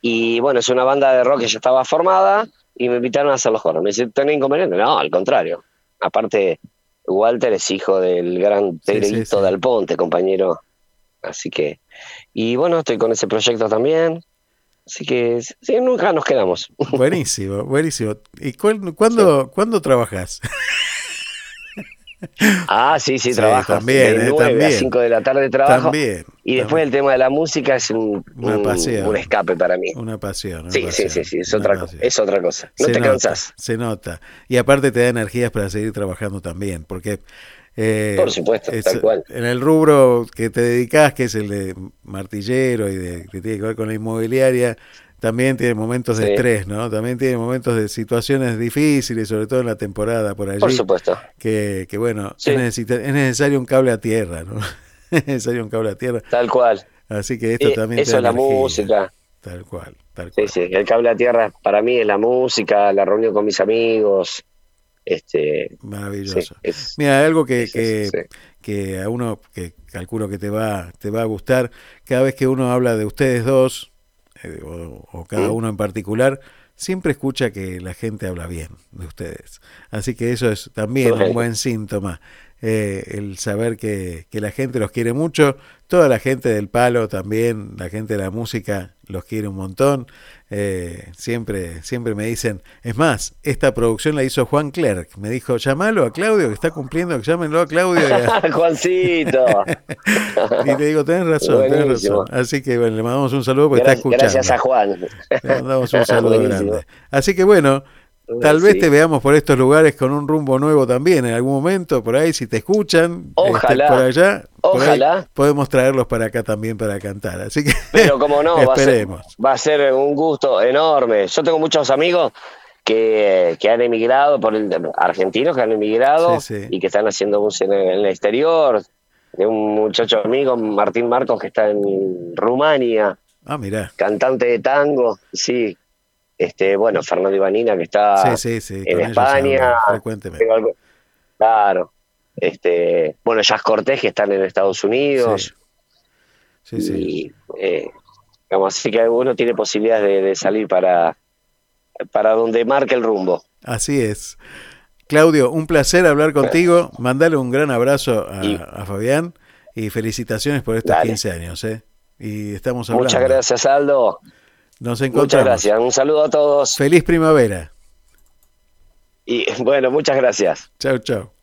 Y bueno, es una banda de rock que ya estaba formada y me invitaron a hacer los coros. Me dice, ¿tenés inconveniente? No, al contrario. Aparte, Walter es hijo del gran Sí, sí, sí. Dal Ponte, compañero. Así que, y bueno, estoy con ese proyecto también. Así que, sí, nunca nos quedamos. Buenísimo, buenísimo. ¿Y cuál- cuándo, cuándo trabajas? Ah, sí, sí, Sí, trabajo. también, de eh, 9 a también. 5 de la tarde trabajo. También. Y después el tema de la música es un, Una un- pasión. un escape para mí. Una pasión. una Sí, sí, pasión, sí, sí, es otra, pasión. es otra cosa. No Se te nota, cansas. Se nota. Y aparte te da energías para seguir trabajando también, porque... eh, Por supuesto, tal cual. En el rubro que te dedicas, que es el de martillero y de, que tiene que ver con la inmobiliaria, también tiene momentos de Sí. estrés, ¿no? También tiene momentos de situaciones difíciles, sobre todo en la temporada por allí. Por supuesto. Que, que bueno, Sí. es, necesita- es necesario un cable a tierra, ¿no? es necesario un cable a tierra. Tal cual. Así que esto Eh, también eso es la energía. música. Tal cual, tal Sí, cual. sí. El cable a tierra para mí es la música, la reunión con mis amigos. Este, Maravilloso. sí, es- Mira, algo que, es- que, sí. que a uno que calculo que te va, te va a gustar, cada vez que uno habla de ustedes dos, o, o cada uno en particular, siempre escucha que la gente habla bien de ustedes. Así que eso es también un buen síntoma, eh, el saber que, que la gente los quiere mucho, toda la gente del palo también, la gente de la música los quiere un montón. Eh, siempre, siempre me dicen, es más, esta producción la hizo Juan Clerc, me dijo, llamalo a Claudio que está cumpliendo, llámenlo a Claudio. y a- Juancito. y le digo, tenés razón, tenés Buenísimo. razón. Así que bueno, le mandamos un saludo porque Gra- está escuchando. Gracias a Juan. Le mandamos un saludo Buenísimo. grande. Así que bueno, tal Sí. vez te veamos por estos lugares con un rumbo nuevo también en algún momento, por ahí si te escuchan, Ojalá. este, por allá, por ahí Ojalá. podemos traerlos para acá también para cantar. Así que Pero como no, va a, ser, esperemos. va a ser un gusto enorme. Yo tengo muchos amigos que, que han emigrado, por el, argentinos que han emigrado Sí, sí. y que están haciendo música en, en el exterior. De un muchacho amigo, Martín Marcos, que está en Rumania, Ah, mirá. cantante de tango, sí. Este, bueno, Fernando Ivanina, que está Sí, sí, sí. en España. frecuentemente. Claro. Este, bueno, Jazz Cortés, que están en Estados Unidos. Sí, sí. Y, eh, digamos, así que uno tiene posibilidades de, de salir para, para donde marque el rumbo. Así es. Claudio, un placer hablar contigo. Mandale un gran abrazo a, Fabián y felicitaciones por estos 15 años. ¿eh? Y estamos hablando. Muchas gracias, Aldo. Nos encontramos. Muchas gracias. Un saludo a todos. Feliz primavera. Y bueno, muchas gracias. Chao, chao.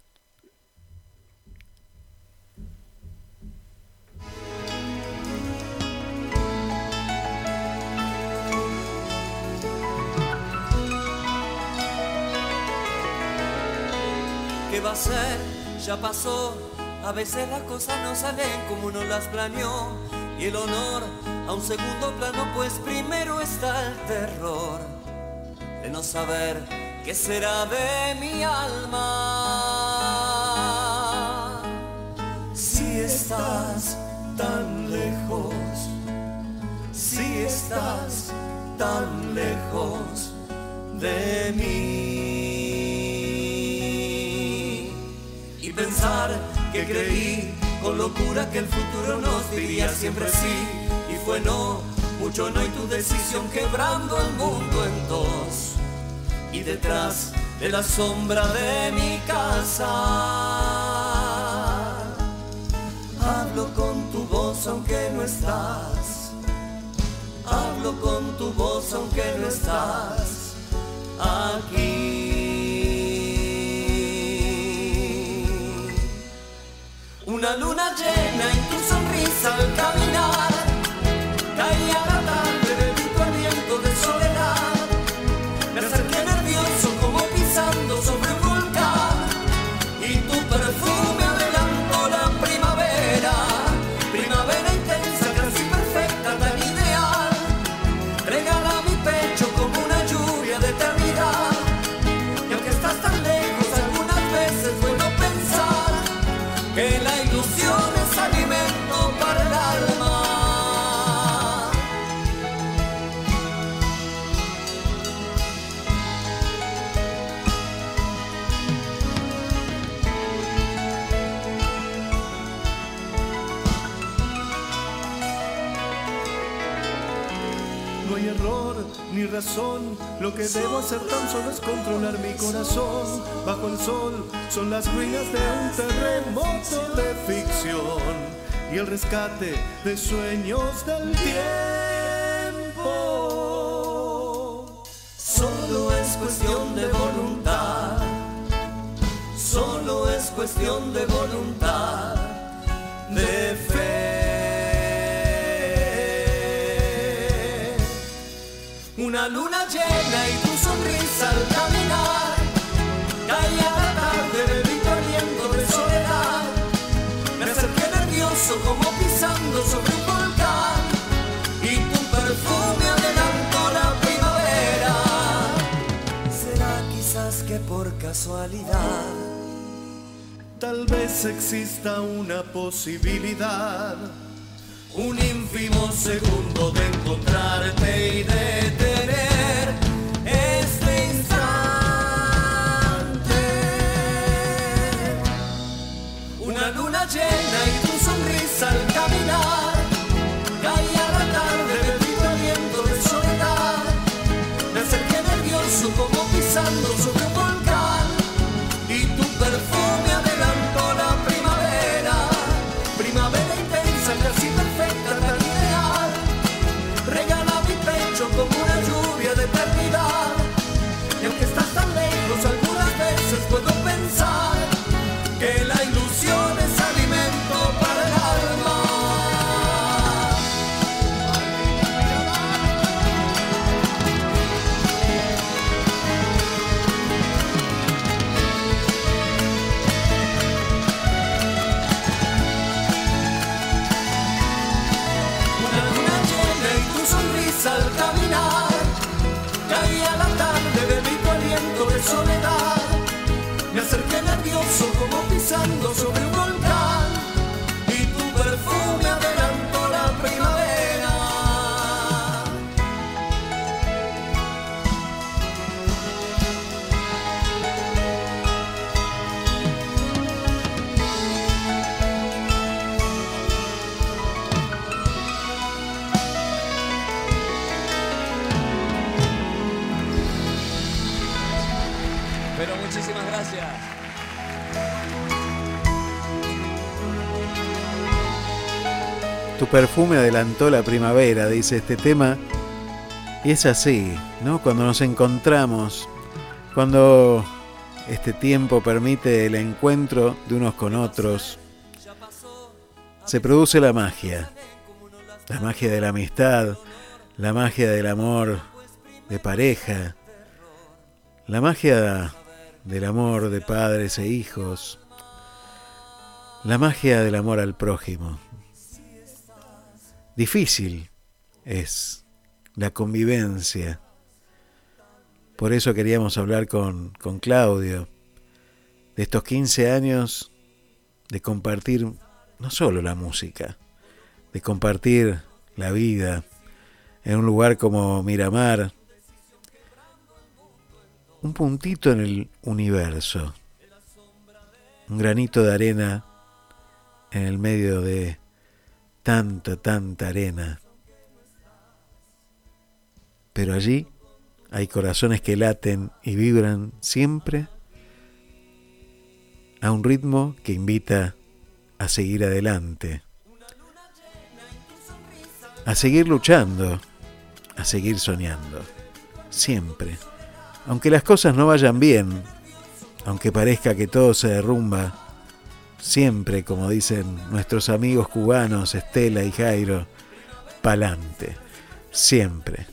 va a ser? Ya pasó. A veces las cosas no salen como uno las planeó. Y el honor a un segundo plano, pues primero está el terror de no saber qué será de mi alma. Si estás tan lejos, si estás tan lejos de mí. pensar que creí con locura que el futuro nos diría siempre sí y fue no, mucho no y tu decisión quebrando el mundo en dos. Y detrás de la sombra de mi casa hablo con tu voz aunque no estás. Hablo con tu voz aunque no estás aquí. Una luna llena y tu sonrisa al caminar. Caía Lo que debo hacer tan solo es controlar mi corazón. Bajo el sol son las ruinas de un terremoto de ficción y el rescate de sueños del tiempo. Solo es cuestión de voluntad. Solo es cuestión de voluntad, de Una luna llena y tu sonrisa al caminar. Caía la tarde, bebí tu aliento de soledad. Me acerqué nervioso como pisando sobre un volcán. Y tu perfume adelantó la primavera. Será quizás que por casualidad. Tal vez exista una posibilidad un ínfimo segundo de encontrarte y de tener este instante. Una luna llena y perfume adelantó la primavera, dice este tema. Y es así, ¿no? Cuando nos encontramos, cuando este tiempo permite el encuentro de unos con otros, se produce la magia. La magia de la amistad, la magia del amor de pareja, la magia del amor de padres e hijos, la magia del amor al prójimo. Difícil es la convivencia. Por eso queríamos hablar con, con Claudio de estos 15 años de compartir no solo la música, de compartir la vida en un lugar como Miramar, un puntito en el universo, un granito de arena en el medio de tanta, tanta arena. Pero allí hay corazones que laten y vibran siempre a un ritmo que invita a seguir adelante, a seguir luchando, a seguir soñando, siempre. Aunque las cosas no vayan bien, aunque parezca que todo se derrumba, siempre, como dicen nuestros amigos cubanos Estela y Jairo, pa'lante, siempre.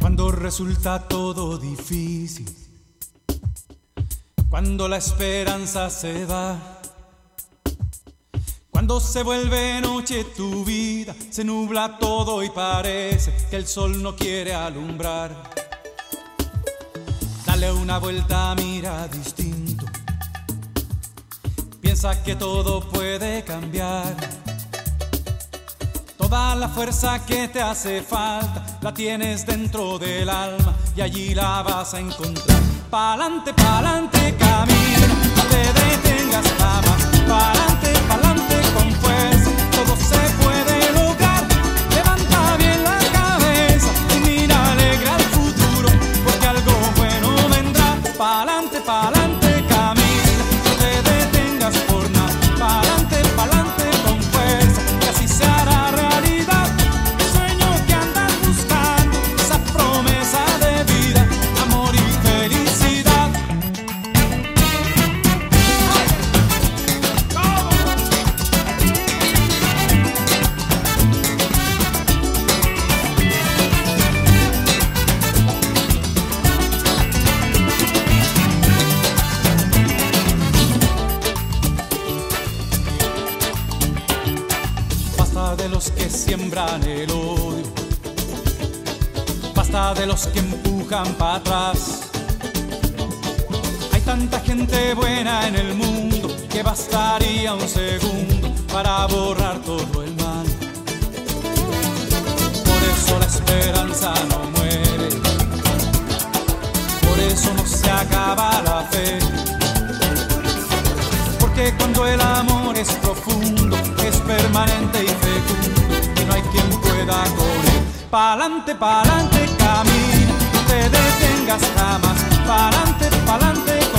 Cuando resulta todo difícil cuando la esperanza se va, cuando se vuelve noche tu vida, se nubla todo y parece que el sol no quiere alumbrar. Dale una vuelta, mira distinto, piensa que todo puede cambiar. Toda la fuerza que te hace falta la tienes dentro del alma y allí la vas a encontrar. Pa'lante, pa'lante, camina, no te detengas jamás. Pa'lante, pa'lante con fuerza, todo se puede lograr. Levanta bien la cabeza y mira alegra el futuro, porque algo bueno vendrá. Pa'lante, pa'lante, el odio. Basta de los que empujan para atrás. Hay tanta gente buena en el mundo que bastaría un segundo para borrar todo el mal. Por eso la esperanza no muere. Por eso no se acaba la fe. Porque cuando el amor es profundo, es permanente y fecundo, no hay quien pueda con él. Pa'lante, pa'lante, camina, no te detengas jamás. Pa'lante, pa'lante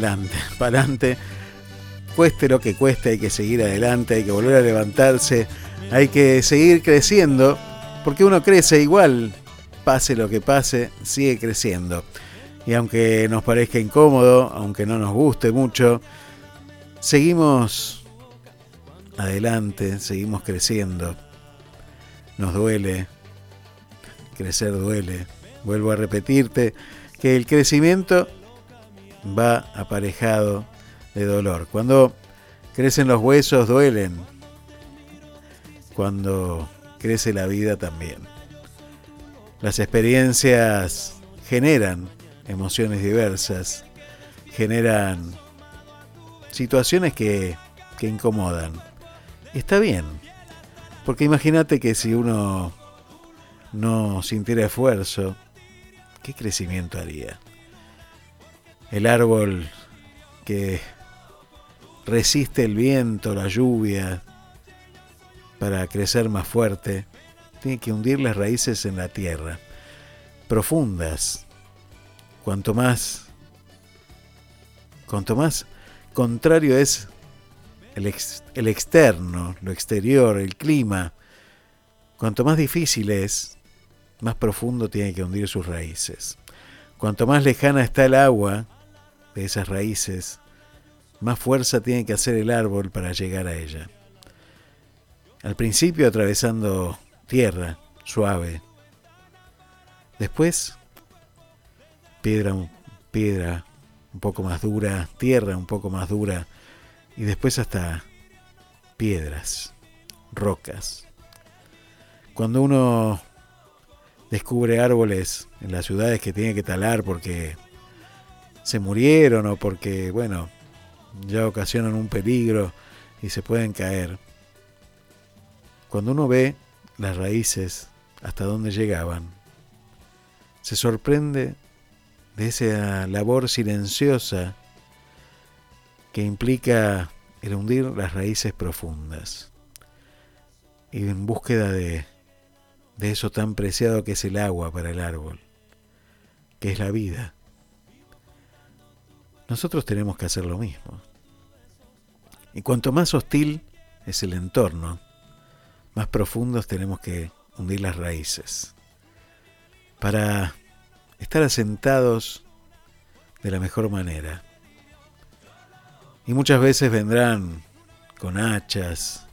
forma, ¿eh? Pa'lante, pa'lante. Cueste lo que cueste, hay que seguir adelante, hay que volver a levantarse, hay que seguir creciendo, porque uno crece igual, pase lo que pase, sigue creciendo. Y aunque nos parezca incómodo, aunque no nos guste mucho, seguimos adelante, seguimos creciendo. Nos duele, crecer duele. Vuelvo a repetirte que el crecimiento va aparejado de dolor. Cuando crecen los huesos duelen. Cuando crece la vida también. Las experiencias generan emociones diversas, generan situaciones que, que incomodan. está bien, porque imagínate que si uno no sintiera esfuerzo, ¿qué crecimiento haría? El árbol que resiste el viento, la lluvia, para crecer más fuerte, tiene que hundir las raíces en la tierra, profundas. Cuanto más, cuanto más contrario es el, el externo, lo exterior, el clima, cuanto más difícil es, más profundo tiene que hundir sus raíces. Cuanto más lejana está el agua de esas raíces, más fuerza tiene que hacer el árbol para llegar a ella. Al principio atravesando tierra suave. Después piedra, piedra un poco más dura, tierra un poco más dura y después hasta piedras, rocas. Cuando uno descubre árboles en las ciudades que tiene que talar porque se murieron o porque, bueno, ya ocasionan un peligro y se pueden caer. Cuando uno ve las raíces hasta dónde llegaban, se sorprende de esa labor silenciosa que implica el hundir las raíces profundas y en búsqueda de, de eso tan preciado que es el agua para el árbol, que es la vida. Nosotros tenemos que hacer lo mismo. Y cuanto más hostil es el entorno, más profundos tenemos que hundir las raíces. Para estar asentados de la mejor manera. Y muchas veces vendrán con hachas,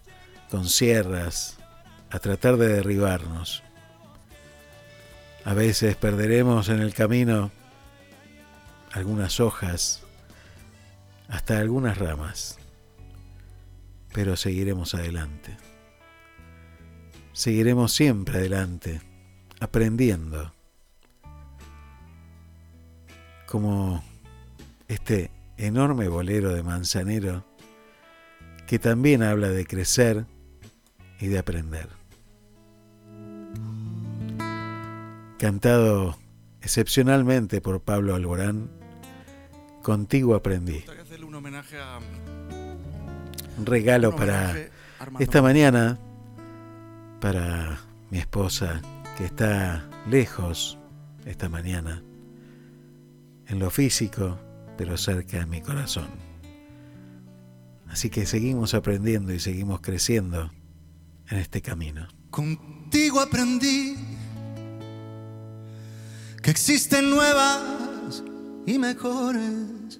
con sierras, a tratar de derribarnos. A veces perderemos en el camino algunas hojas, hasta algunas ramas, pero seguiremos adelante. Seguiremos siempre adelante, aprendiendo, como este enorme bolero de Manzanero que también habla de crecer y de aprender. Cantado excepcionalmente por Pablo Alborán, Contigo aprendí. Un regalo para esta mañana, para mi esposa que está lejos esta mañana, en lo físico, pero cerca de mi corazón. Así que seguimos aprendiendo y seguimos creciendo en este camino. Contigo aprendí que existen nuevas y mejores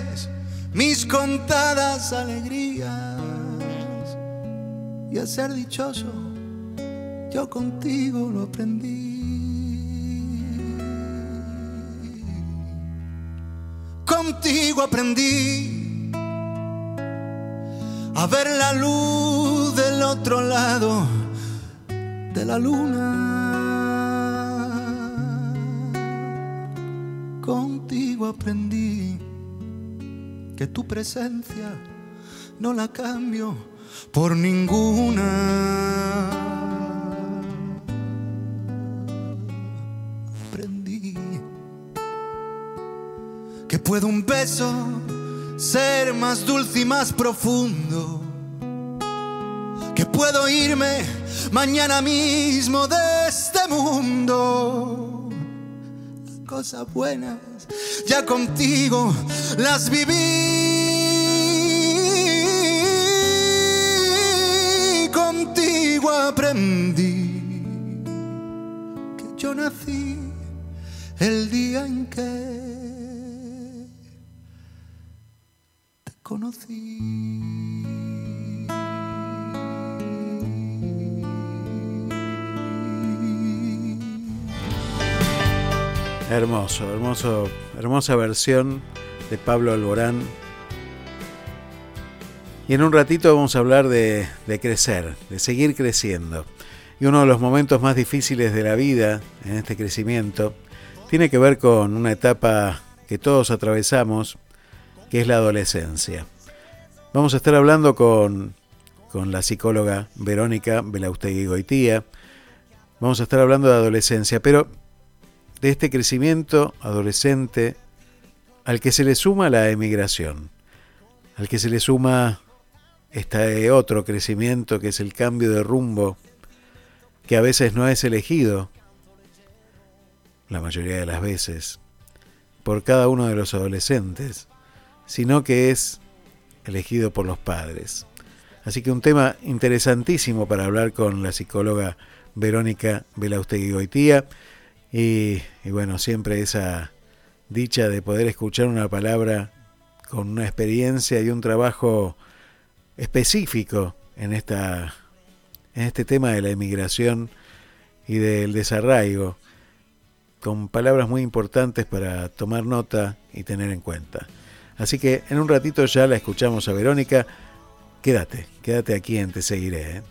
mis contadas alegrías y a ser dichoso, yo contigo lo aprendí. Contigo aprendí a ver la luz del otro lado de la luna. Contigo aprendí que tu presencia no la cambio por ninguna. Aprendí que puede un beso ser más dulce y más profundo. Que puedo irme mañana mismo de este mundo. Cosas buenas ya contigo las viví. Contigo aprendí que yo nací el día en que te conocí. Hermoso, hermoso, hermosa versión de Pablo Alborán. Y en un ratito vamos a hablar de, de, crecer, de seguir creciendo. Y uno de los momentos más difíciles de la vida en este crecimiento tiene que ver con una etapa que todos atravesamos, que es la adolescencia. Vamos a estar hablando con, con la psicóloga Verónica Belaustegui Goitía. Vamos a estar hablando de adolescencia, pero de este crecimiento adolescente al que se le suma la emigración, al que se le suma este otro crecimiento que es el cambio de rumbo, que a veces no es elegido, la mayoría de las veces, por cada uno de los adolescentes, sino que es elegido por los padres. Así que un tema interesantísimo para hablar con la psicóloga Verónica Belaustegui Goitía. Y, bueno, siempre esa dicha de poder escuchar una palabra con una experiencia y un trabajo específico en, esta, en este tema de la emigración y del desarraigo, con palabras muy importantes para tomar nota y tener en cuenta. Así que en un ratito ya la escuchamos a Verónica. Quédate, quédate aquí en Te Seguiré. ¿eh?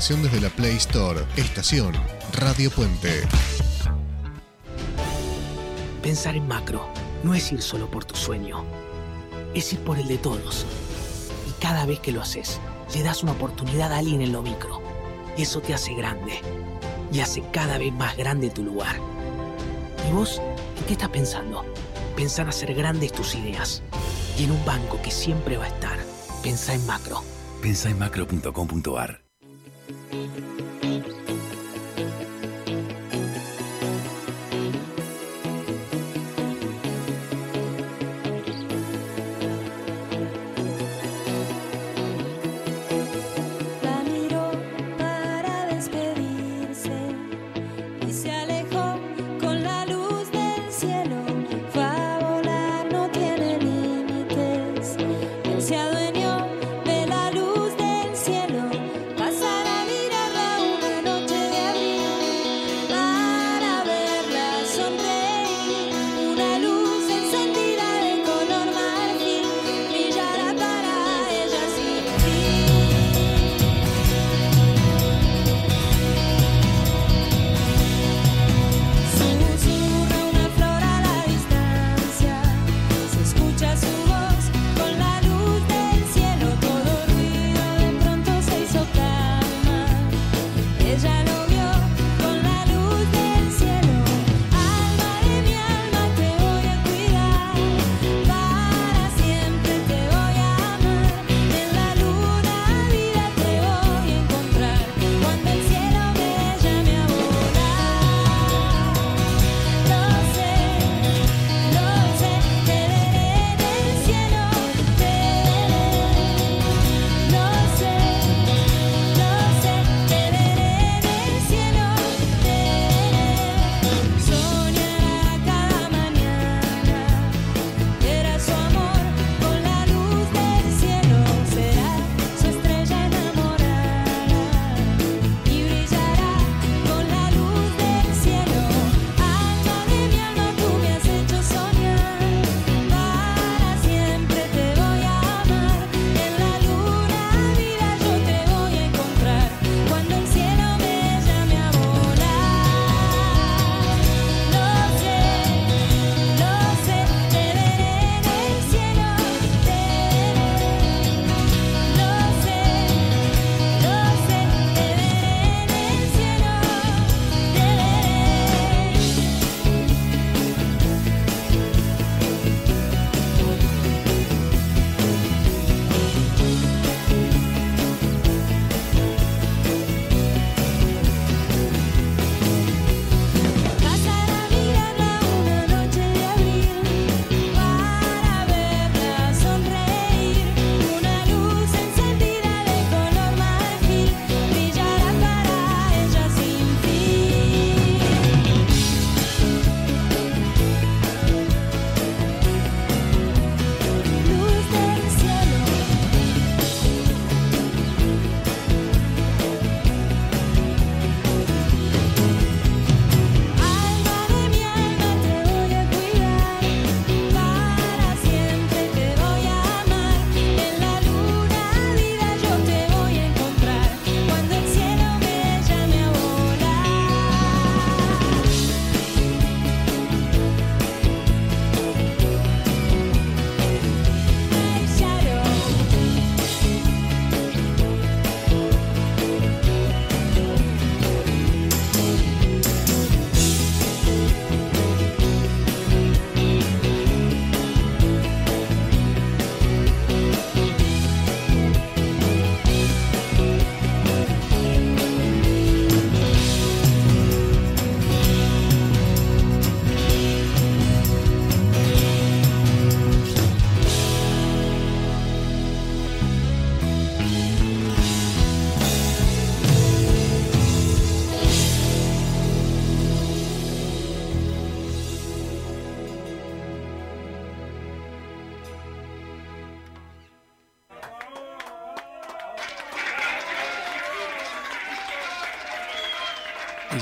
Aplicación desde la Play Store. Estación Radio Puente. Pensar en macro no es ir solo por tu sueño, es ir por el de todos. Y cada vez que lo haces, le das una oportunidad a alguien en lo micro. Eso te hace grande. y hace cada vez más grande tu lugar. ¿Y vos en qué estás pensando? Pensá en hacer grandes tus ideas y en un banco que siempre va a estar. Pensá en macro. Pensá en macro.com.ar. Thank you.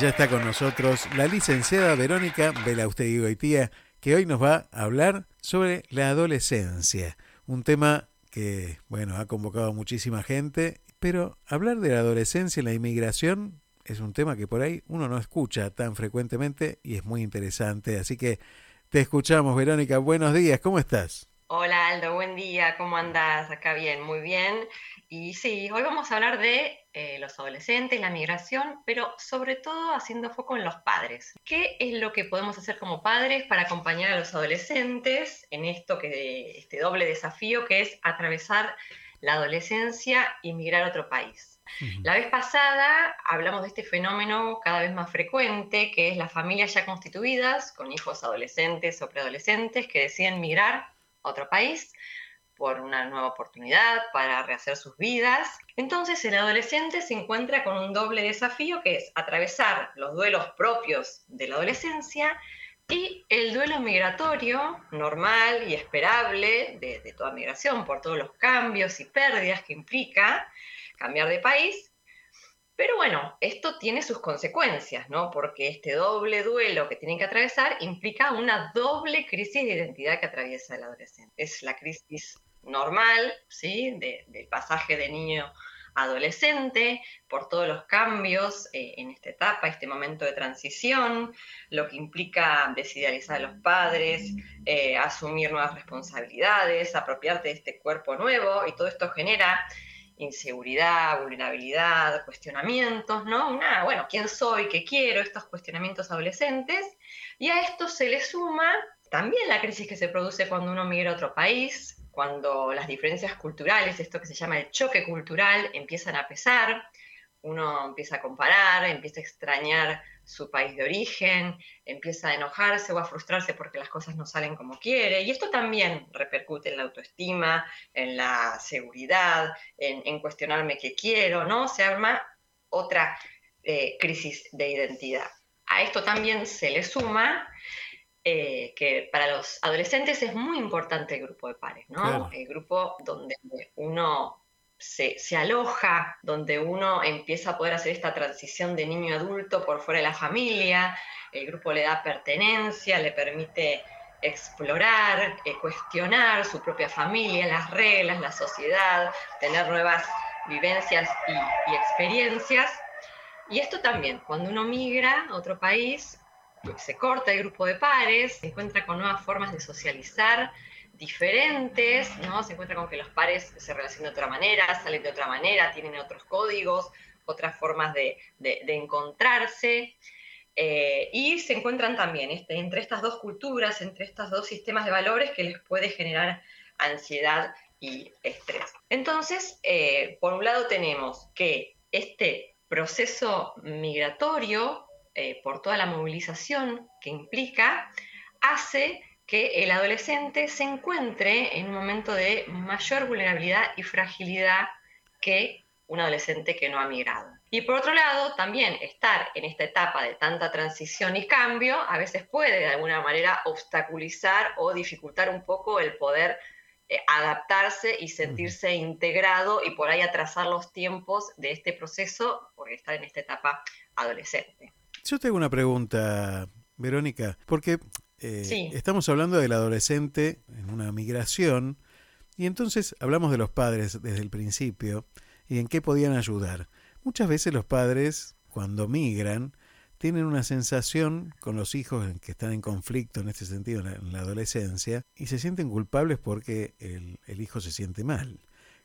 Ya está con nosotros la licenciada Verónica Belaustegui Goitía, que hoy nos va a hablar sobre la adolescencia, un tema que, bueno, ha convocado a muchísima gente, pero hablar de la adolescencia en la inmigración es un tema que por ahí uno no escucha tan frecuentemente y es muy interesante, así que te escuchamos, Verónica, buenos días, ¿cómo estás? Hola Aldo, buen día, ¿cómo andás? Acá bien, muy bien. Y sí, hoy vamos a hablar de eh, los adolescentes, la migración, pero sobre todo haciendo foco en los padres. ¿Qué es lo que podemos hacer como padres para acompañar a los adolescentes en esto que este doble desafío que es atravesar la adolescencia y migrar a otro país? La vez pasada hablamos de este fenómeno cada vez más frecuente, que es las familias ya constituidas, con hijos adolescentes o preadolescentes que deciden migrar otro país por una nueva oportunidad para rehacer sus vidas. Entonces el adolescente se encuentra con un doble desafío que es atravesar los duelos propios de la adolescencia y el duelo migratorio normal y esperable de, toda migración por todos los cambios y pérdidas que implica cambiar de país pero bueno, esto tiene sus consecuencias, ¿no? Porque este doble duelo que tienen que atravesar implica una doble crisis de identidad que atraviesa el adolescente. Es la crisis normal, ¿sí? del pasaje de niño a adolescente, por todos los cambios eh, en esta etapa, este momento de transición, lo que implica desidealizar a los padres, eh, asumir nuevas responsabilidades, apropiarte de este cuerpo nuevo, y todo esto genera inseguridad, vulnerabilidad, cuestionamientos, ¿no? Una, bueno, ¿quién soy? ¿Qué quiero? Estos cuestionamientos adolescentes. Y a esto se le suma también la crisis que se produce cuando uno migra a otro país, cuando las diferencias culturales, esto que se llama el choque cultural, empiezan a pesar, uno empieza a comparar, empieza a extrañar su país de origen, empieza a enojarse o a frustrarse porque las cosas no salen como quiere. Y esto también repercute en la autoestima, en la seguridad, en, cuestionarme qué quiero, ¿no? Se arma otra eh, crisis de identidad. A esto también se le suma eh, que para los adolescentes es muy importante el grupo de pares, ¿no? El grupo donde uno se, aloja, donde uno empieza a poder hacer esta transición de niño a adulto por fuera de la familia, el grupo le da pertenencia, le permite explorar, eh, cuestionar su propia familia, las reglas, la sociedad, tener nuevas vivencias y, experiencias. Y esto también, cuando uno migra a otro país, se corta el grupo de pares, se encuentra con nuevas formas de socializar, diferentes, ¿no? Se encuentra con que los pares se relacionan de otra manera, salen de otra manera, tienen otros códigos, otras formas de, encontrarse. Eh, y se encuentran también este, entre estas dos culturas, entre estos dos sistemas de valores que les puede generar ansiedad y estrés. Entonces, eh, por un lado tenemos que este proceso migratorio, eh, por toda la movilización que implica, hace que el adolescente se encuentre en un momento de mayor vulnerabilidad y fragilidad que un adolescente que no ha migrado. Y por otro lado, también estar en esta etapa de tanta transición y cambio a veces puede de alguna manera obstaculizar o dificultar un poco el poder eh, adaptarse y sentirse integrado y por ahí atrasar los tiempos de este proceso por estar en esta etapa adolescente. Yo tengo una pregunta, Verónica, porque eh, estamos hablando del adolescente en una migración y entonces hablamos de los padres desde el principio y en qué podían ayudar. Muchas veces los padres, cuando migran, tienen una sensación con los hijos que están en conflicto en este sentido en la, adolescencia y se sienten culpables porque el, el hijo se siente mal.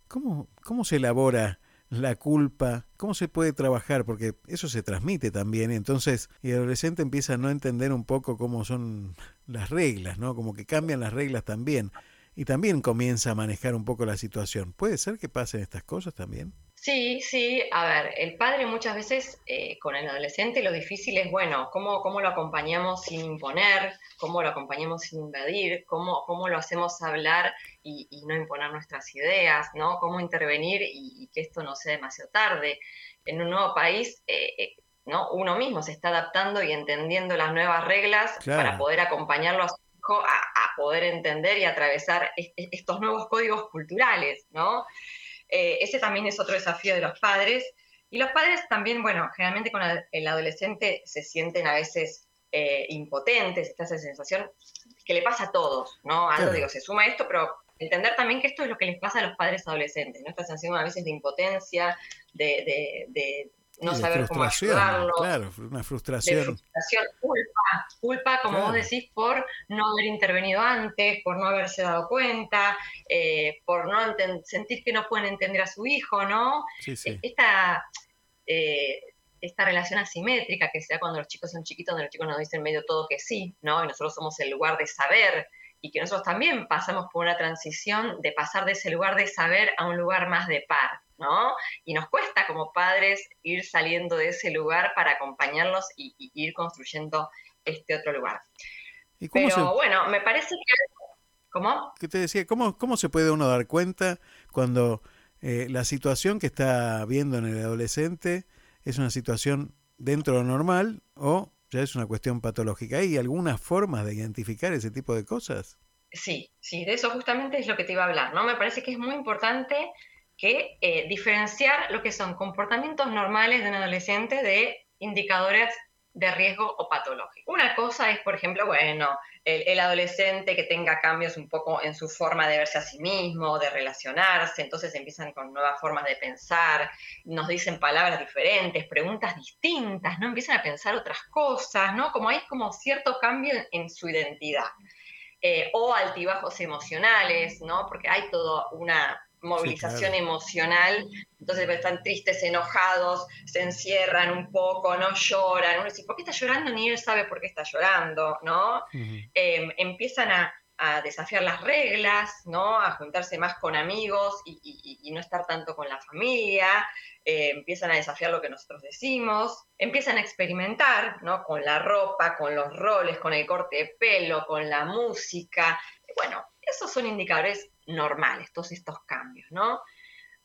¿Cómo, ¿Cómo se elabora la culpa, cómo se puede trabajar, porque eso se transmite también, entonces el adolescente empieza a no entender un poco cómo son las reglas, ¿no? Como que cambian las reglas también, y también comienza a manejar un poco la situación. ¿Puede ser que pasen estas cosas también? Sí, sí, a ver, el padre muchas veces eh, con el adolescente lo difícil es, bueno, ¿cómo, cómo lo acompañamos sin imponer? ¿Cómo lo acompañamos sin invadir? ¿Cómo, cómo lo hacemos hablar y, no imponer nuestras ideas? ¿no? ¿Cómo intervenir y, que esto no sea demasiado tarde? En un nuevo país, eh, eh, ¿no? uno mismo se está adaptando y entendiendo las nuevas reglas para poder acompañarlo a su hijo a, a poder entender y atravesar estos nuevos códigos culturales, ¿no? Eh, ese también es otro desafío de los padres. Y los padres también, bueno, generalmente con el adolescente se sienten a veces eh, impotentes, está esa sensación que le pasa a todos, ¿no? Algo, digo, se suma esto, pero entender también que esto es lo que les pasa a los padres adolescentes, ¿no? Esta sensación a veces de impotencia, de, no saber cómo ayudarlo. Claro, una frustración. frustración, culpa, culpa, como vos decís, por no haber intervenido antes, por no haberse dado cuenta, eh, por no sentir que no pueden entender a su hijo, ¿no? Sí, sí. Esta, eh, esta relación asimétrica que sea cuando los chicos son chiquitos, donde los chicos nos dicen medio todo que sí, ¿no? Y nosotros somos el lugar de saber y que nosotros también pasamos por una transición de pasar de ese lugar de saber a un lugar más de par, ¿no? Y nos cuesta como padres ir saliendo de ese lugar para acompañarlos y, ir construyendo este otro lugar. Pero bueno, me parece que... ¿Cómo? ¿Qué te decía? ¿Cómo, ¿Cómo se puede uno dar cuenta cuando eh, la situación que está viendo en el adolescente es una situación dentro de lo normal o ya es una cuestión patológica. ¿Hay algunas formas de identificar ese tipo de cosas? Sí, sí, de eso justamente es lo que te iba a hablar, ¿no? Me parece que es muy importante que eh, diferenciar lo que son comportamientos normales de un adolescente de indicadores de riesgo o patológico. Una cosa es, por ejemplo, bueno, el, adolescente que tenga cambios un poco en su forma de verse a sí mismo, de relacionarse, entonces empiezan con nuevas formas de pensar, nos dicen palabras diferentes, preguntas distintas, ¿no? Empiezan a pensar otras cosas, ¿no? Como hay como cierto cambio en, su identidad. Eh, o altibajos emocionales, ¿no? Porque hay toda una movilización emocional, entonces están tristes, enojados, se encierran un poco, no lloran, uno dice, ¿por qué está llorando? Ni él sabe por qué está llorando, ¿no? Em, empiezan a, desafiar las reglas, ¿no? A juntarse más con amigos y, no estar tanto con la familia, eh, empiezan a desafiar lo que nosotros decimos, empiezan a experimentar, ¿no? Con la ropa, con los roles, con el corte de pelo, con la música, bueno, esos son indicadores normales, todos estos cambios, ¿no?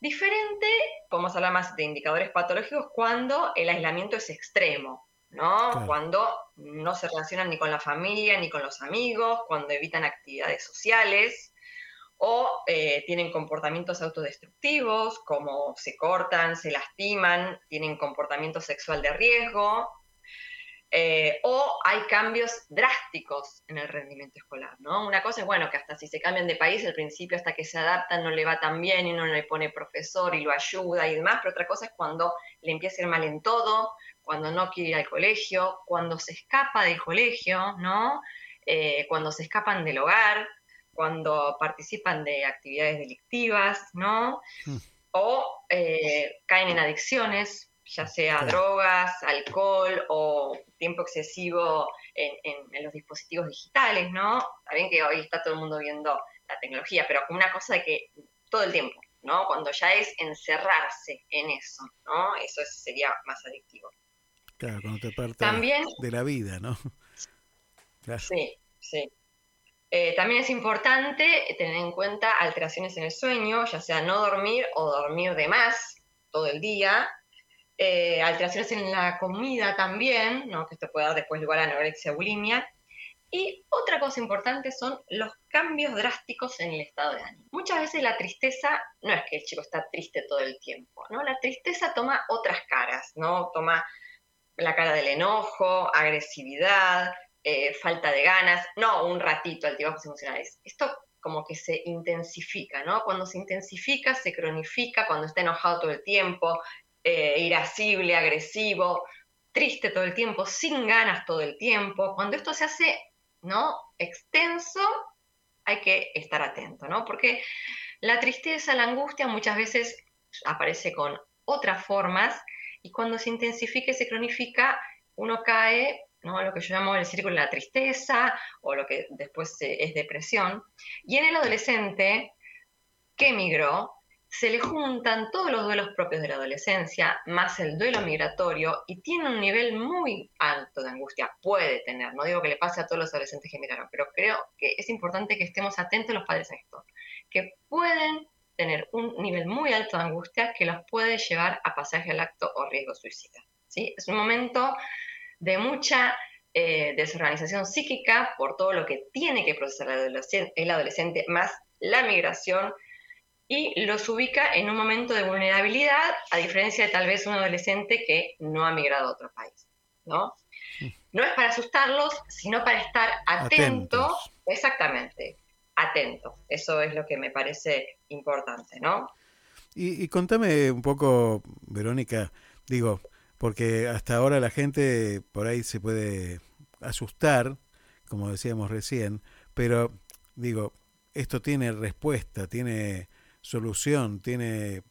Diferente, podemos hablar más de indicadores patológicos cuando el aislamiento es extremo, ¿no? Cuando no se relacionan ni con la familia ni con los amigos, cuando evitan actividades sociales o eh, tienen comportamientos autodestructivos, como se cortan, se lastiman, tienen comportamiento sexual de riesgo, eh, o hay cambios drásticos en el rendimiento escolar, ¿no? Una cosa es, bueno, que hasta si se cambian de país, al principio hasta que se adaptan no le va tan bien y uno le pone profesor y lo ayuda y demás, pero otra cosa es cuando le empieza a ir mal en todo, cuando no quiere ir al colegio, cuando se escapa del colegio, ¿no? Eh, cuando se escapan del hogar, cuando participan de actividades delictivas, ¿no? Mm. O eh, caen en adicciones, ya sea drogas, alcohol o tiempo excesivo en, los dispositivos digitales, ¿no? Está que hoy está todo el mundo viendo la tecnología, pero como una cosa de que todo el tiempo, ¿no? Cuando ya es encerrarse en eso, ¿no? Eso sería más adictivo. Claro, cuando te parte de la vida, ¿no? Sí, sí. Eh, también es importante tener en cuenta alteraciones en el sueño, ya sea no dormir o dormir de más todo el día, eh, alteraciones en la comida también, ¿no? que esto puede dar después lugar a anorexia bulimia. Y otra cosa importante son los cambios drásticos en el estado de ánimo. Muchas veces la tristeza no es que el chico está triste todo el tiempo, ¿no? La tristeza toma otras caras, ¿no? Toma la cara del enojo, agresividad, eh, falta de ganas, no un ratito altibajos emocionales. Esto como que se intensifica, ¿no? Cuando se intensifica, se cronifica, cuando está enojado todo el tiempo, eh, irascible, agresivo, triste todo el tiempo, sin ganas todo el tiempo. Cuando esto se hace ¿no? extenso, hay que estar atento, ¿no? Porque la tristeza, la angustia muchas veces aparece con otras formas y cuando se intensifica y se cronifica, uno cae ¿no? lo que yo llamo el círculo de la tristeza o lo que después es depresión. Y en el adolescente que emigró, se le juntan todos los duelos propios de la adolescencia, más el duelo migratorio, y tiene un nivel muy alto de angustia. Puede tener, no digo que le pase a todos los adolescentes que emigraron, pero creo que es importante que estemos atentos los padres a esto, que pueden tener un nivel muy alto de angustia que los puede llevar a pasaje al acto o riesgo suicida. ¿sí? Es un momento de mucha eh, desorganización psíquica por todo lo que tiene que procesar el adolescente más la migración y los ubica en un momento de vulnerabilidad, a diferencia de tal vez un adolescente que no ha migrado a otro país, ¿no? No es para asustarlos, sino para estar atento, exactamente, atento. Eso es lo que me parece importante, ¿no? Y, contame un poco, Verónica, digo, porque hasta ahora la gente por ahí se puede asustar, como decíamos recién, pero digo, esto tiene respuesta, tiene solución, tiene,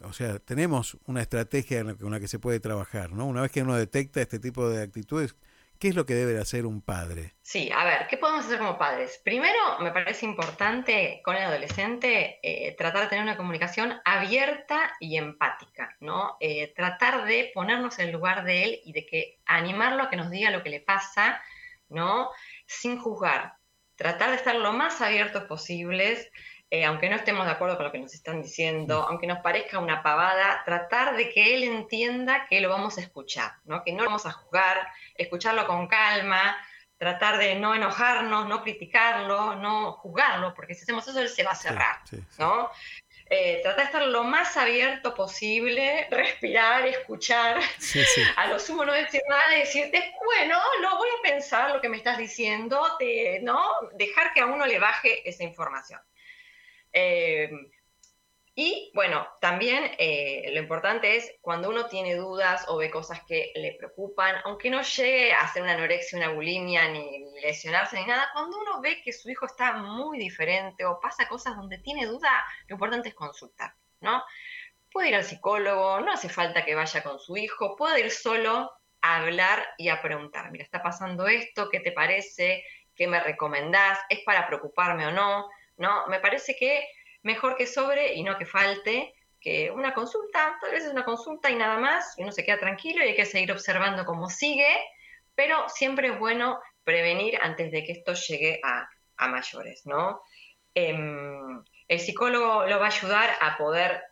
o sea, tenemos una estrategia con la que se puede trabajar, ¿no? Una vez que uno detecta este tipo de actitudes, ¿qué es lo que debe hacer un padre? Sí, a ver, ¿qué podemos hacer como padres? Primero, me parece importante con el adolescente eh, tratar de tener una comunicación abierta y empática, ¿no? Eh, tratar de ponernos en el lugar de él y de que animarlo a que nos diga lo que le pasa, ¿no? Sin juzgar. Tratar de estar lo más abiertos posibles, eh, aunque no estemos de acuerdo con lo que nos están diciendo, aunque nos parezca una pavada, tratar de que él entienda que lo vamos a escuchar, ¿no? que no lo vamos a juzgar, escucharlo con calma, tratar de no enojarnos, no criticarlo, no juzgarlo, porque si hacemos eso él se va a cerrar, ¿no? Eh, tratar de estar lo más abierto posible, respirar, escuchar, a lo sumo no decir nada y decirte, bueno, lo voy a pensar lo que me estás diciendo, ¿no? Dejar que a uno le baje esa información. Eh, y bueno, también eh, lo importante es cuando uno tiene dudas o ve cosas que le preocupan, aunque no llegue a hacer una anorexia, una bulimia, ni lesionarse ni nada, cuando uno ve que su hijo está muy diferente o pasa cosas donde tiene duda, lo importante es consultar, ¿no? Puede ir al psicólogo, no hace falta que vaya con su hijo, puede ir solo a hablar y a preguntar, mira, está pasando esto, ¿qué te parece? ¿Qué me recomendás? ¿Es para preocuparme o no? ¿No? Me parece que mejor que sobre y no que falte, que una consulta, tal vez es una consulta y nada más, y uno se queda tranquilo y hay que seguir observando cómo sigue, pero siempre es bueno prevenir antes de que esto llegue a, mayores, ¿no? Em, el psicólogo lo va a ayudar a poder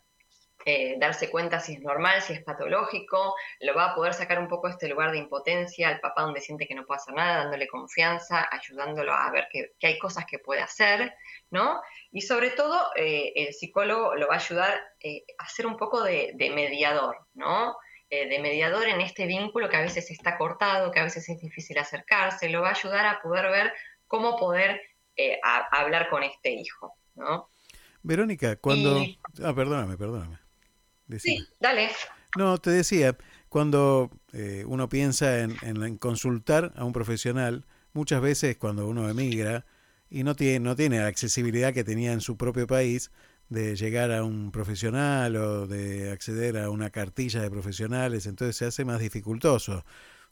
eh, darse cuenta si es normal, si es patológico, lo va a poder sacar un poco de este lugar de impotencia al papá donde siente que no puede hacer nada, dándole confianza, ayudándolo a ver que, hay cosas que puede hacer, ¿no? Y sobre todo, eh, el psicólogo lo va a ayudar eh, a ser un poco de, mediador, ¿no? de mediador en este vínculo que a veces está cortado, que a veces es difícil acercarse, lo va a ayudar a poder ver cómo poder hablar con este hijo, ¿no? Verónica, cuando... Ah, perdóname, perdóname. Sí, dale. No, te decía, cuando eh, uno piensa en, consultar a un profesional, muchas veces cuando uno emigra y no tiene, no tiene la accesibilidad que tenía en su propio país de llegar a un profesional o de acceder a una cartilla de profesionales, entonces se hace más dificultoso.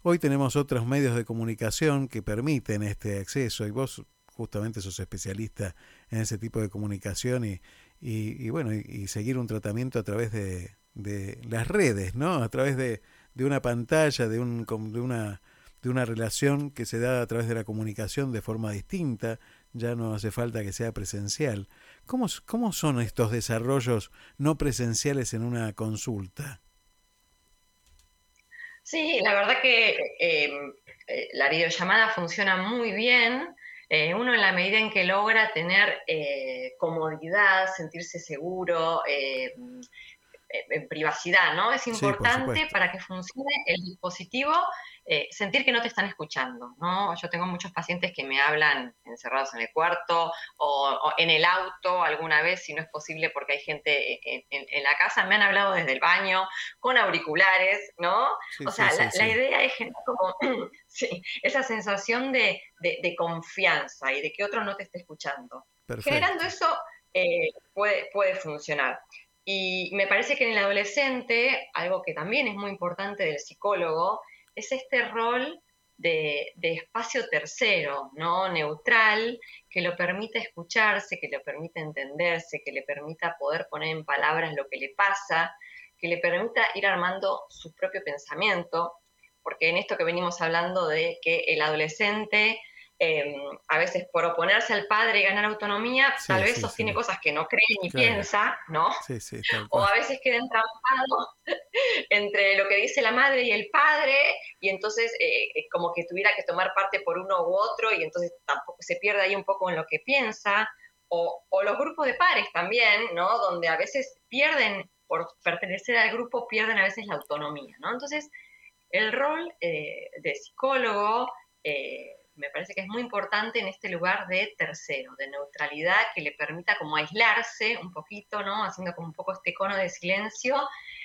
Hoy tenemos otros medios de comunicación que permiten este acceso y vos justamente sos especialista en ese tipo de comunicación y, y, bueno, y, seguir un tratamiento a través de, las redes, ¿no? A través de, de una pantalla, de, un, de, una, de una relación que se da a través de la comunicación de forma distinta, ya no hace falta que sea presencial. ¿Cómo, cómo son estos desarrollos no presenciales en una consulta? Sí, la verdad que em, eh, la videollamada funciona muy bien. Eh, uno en la medida en que logra tener eh, comodidad, sentirse seguro, eh, en privacidad, ¿no? Es importante para que funcione el dispositivo eh, sentir que no te están escuchando, ¿no? Yo tengo muchos pacientes que me hablan encerrados en el cuarto o, en el auto alguna vez, si no es posible porque hay gente en, la casa, me han hablado desde el baño, con auriculares, ¿no? o sea, la, idea es como esa sensación de, confianza y de que otro no te esté escuchando. Generando eso eh, puede, puede funcionar. Y me parece que en el adolescente, algo que también es muy importante del psicólogo, es este rol de, espacio tercero, ¿no? Neutral, que lo permita escucharse, que lo permita entenderse, que le permita poder poner en palabras lo que le pasa, que le permita ir armando su propio pensamiento, porque en esto que venimos hablando de que el adolescente Em, a veces por oponerse al padre y ganar autonomía, tal vez sostiene cosas que no cree ni piensa, ¿no? o a veces queda entrampado entre lo que dice la madre y el padre, y entonces eh, como que tuviera que tomar parte por uno u otro, y entonces tampoco se pierde ahí un poco en lo que piensa, o, los grupos de pares también, ¿no? Donde a veces pierden, por pertenecer al grupo, pierden a veces la autonomía, ¿no? Entonces, el rol eh, de psicólogo, eh, me parece que es muy importante en este lugar de tercero, de neutralidad, que le permita como aislarse un poquito, ¿no? Haciendo como un poco este cono de silencio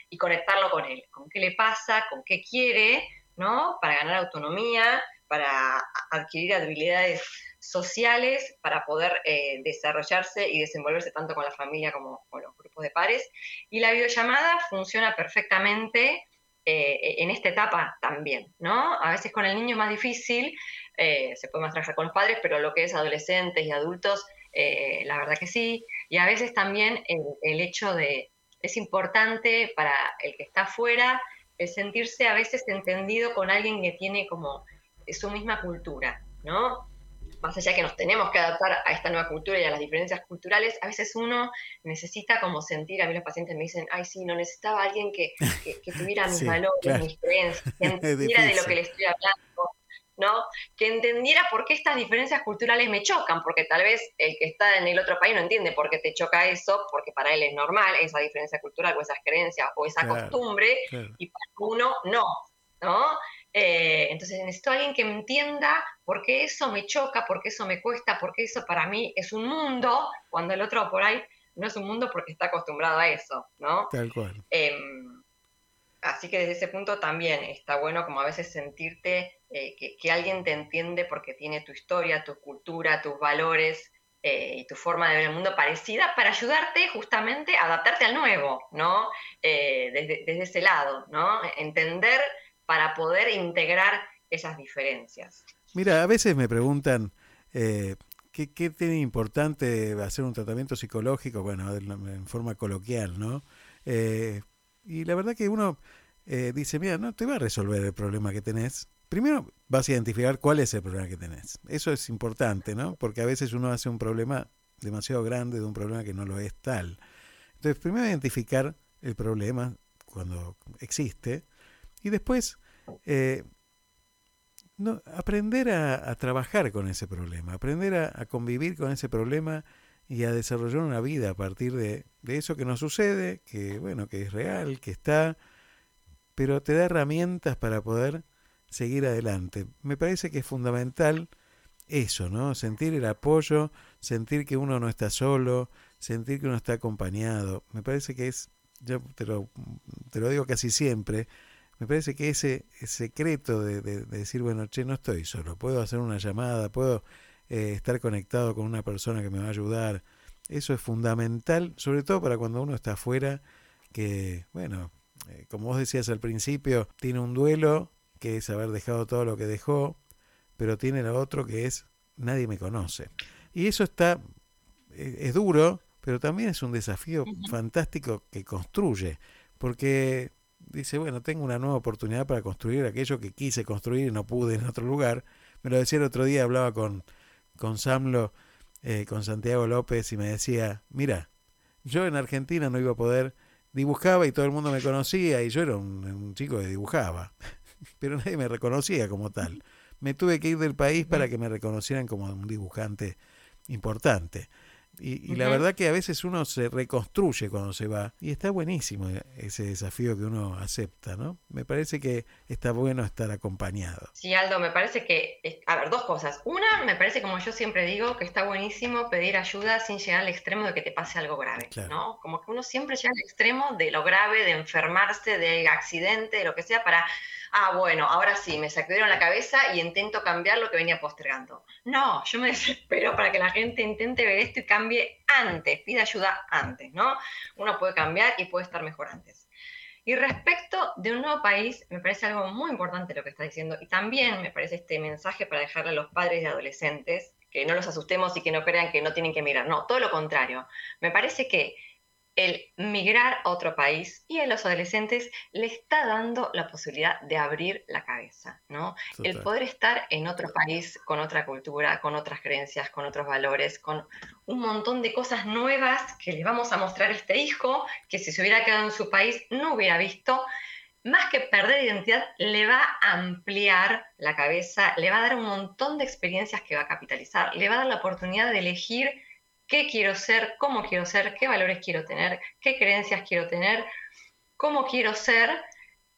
y conectarlo con él, con qué le pasa, con qué quiere, ¿no? Para ganar autonomía, para adquirir habilidades sociales, para poder eh, desarrollarse y desenvolverse tanto con la familia como con los grupos de pares. Y la videollamada funciona perfectamente eh, en esta etapa también, ¿no? A veces con el niño es más difícil, eh, se puede más trabajar con los padres, pero lo que es adolescentes y adultos, la verdad que sí. Y a veces también el hecho de, es importante para el que está afuera, el sentirse a veces entendido con alguien que tiene como su misma cultura, ¿no? Más allá que nos tenemos que adaptar a esta nueva cultura y a las diferencias culturales, a veces uno necesita como sentir, a mí los pacientes me dicen, ay, sí, no necesitaba alguien que, tuviera mis valores, mis creencias, que entendiera de lo que le estoy hablando, ¿no? Que entendiera por qué estas diferencias culturales me chocan, porque tal vez el que está en el otro país no entiende por qué te choca eso, porque para él es normal esa diferencia cultural o esas creencias o esa costumbre, y para uno no, ¿no? Eh, entonces necesito a alguien que me entienda por qué eso me choca, por qué eso me cuesta, por qué eso para mí es un mundo, cuando el otro por ahí no es un mundo porque está acostumbrado a eso, ¿no? Tal cual. Em, así que desde ese punto también está bueno como a veces sentirte eh, que, alguien te entiende porque tiene tu historia, tu cultura, tus valores eh, y tu forma de ver el mundo parecida para ayudarte justamente a adaptarte al nuevo, ¿no? desde, desde, ese lado, ¿no? Entender para poder integrar esas diferencias. Mira, a veces me preguntan, eh, ¿qué, tiene importante hacer un tratamiento psicológico? Bueno, en forma coloquial, ¿no? Y la verdad que uno eh, dice, mira, no te va a resolver el problema que tenés. Primero vas a identificar cuál es el problema que tenés. Eso es importante, ¿no? Porque a veces uno hace un problema demasiado grande de un problema que no lo es tal. Entonces, primero identificar el problema cuando existe y después, eh, no, aprender a, trabajar con ese problema, aprender a, convivir con ese problema y a desarrollar una vida a partir de, eso que nos sucede, que bueno, que es real, que está, pero te da herramientas para poder seguir adelante. Me parece que es fundamental eso, ¿no? Sentir el apoyo, sentir que uno no está solo, sentir que uno está acompañado. Me parece que es, yo te lo, te lo digo casi siempre, me parece que ese, secreto de, decir, bueno, che, no estoy solo, puedo hacer una llamada, puedo eh, estar conectado con una persona que me va a ayudar, eso es fundamental, sobre todo para cuando uno está afuera, que, bueno, eh, como vos decías al principio, tiene un duelo, que es haber dejado todo lo que dejó, pero tiene lo otro que es, nadie me conoce. Y eso está, eh, es duro, pero también es un desafío fantástico que construye, porque dice, bueno, tengo una nueva oportunidad para construir aquello que quise construir y no pude en otro lugar. Me lo decía el otro día, hablaba con, con Samlo, eh, con Santiago López y me decía, mira, yo en Argentina no iba a poder, dibujaba y todo el mundo me conocía y yo era un, chico que dibujaba, pero nadie me reconocía como tal. Me tuve que ir del país para que me reconocieran como un dibujante importante. Y, la verdad que a veces uno se reconstruye cuando se va y está buenísimo ese desafío que uno acepta, ¿no? Me parece que está bueno estar acompañado. Sí, Aldo, me parece que, a ver, dos cosas. Una, me parece como yo siempre digo, que está buenísimo pedir ayuda sin llegar al extremo de que te pase algo grave, ¿no? Como que uno siempre llega al extremo de lo grave, de enfermarse, de accidente, de lo que sea, para ah, bueno, ahora sí, me sacudieron la cabeza y intento cambiar lo que venía postergando. No, yo me desespero para que la gente intente ver esto y cambie antes, pida ayuda antes, ¿no? Uno puede cambiar y puede estar mejor antes. Y respecto de un nuevo país, me parece algo muy importante lo que está diciendo. Y también me parece este mensaje para dejarle a los padres y adolescentes que no los asustemos y que no crean que no tienen que mirar. No, todo lo contrario. Me parece que el migrar a otro país y a los adolescentes le está dando la posibilidad de abrir la cabeza, ¿no? El poder estar en otro país con otra cultura, con otras creencias, con otros valores, con un montón de cosas nuevas que le vamos a mostrar a este hijo que si se hubiera quedado en su país no hubiera visto. Más que perder identidad, le va a ampliar la cabeza, le va a dar un montón de experiencias que va a capitalizar, le va a dar la oportunidad de elegir qué quiero ser, cómo quiero ser, qué valores quiero tener, qué creencias quiero tener, cómo quiero ser,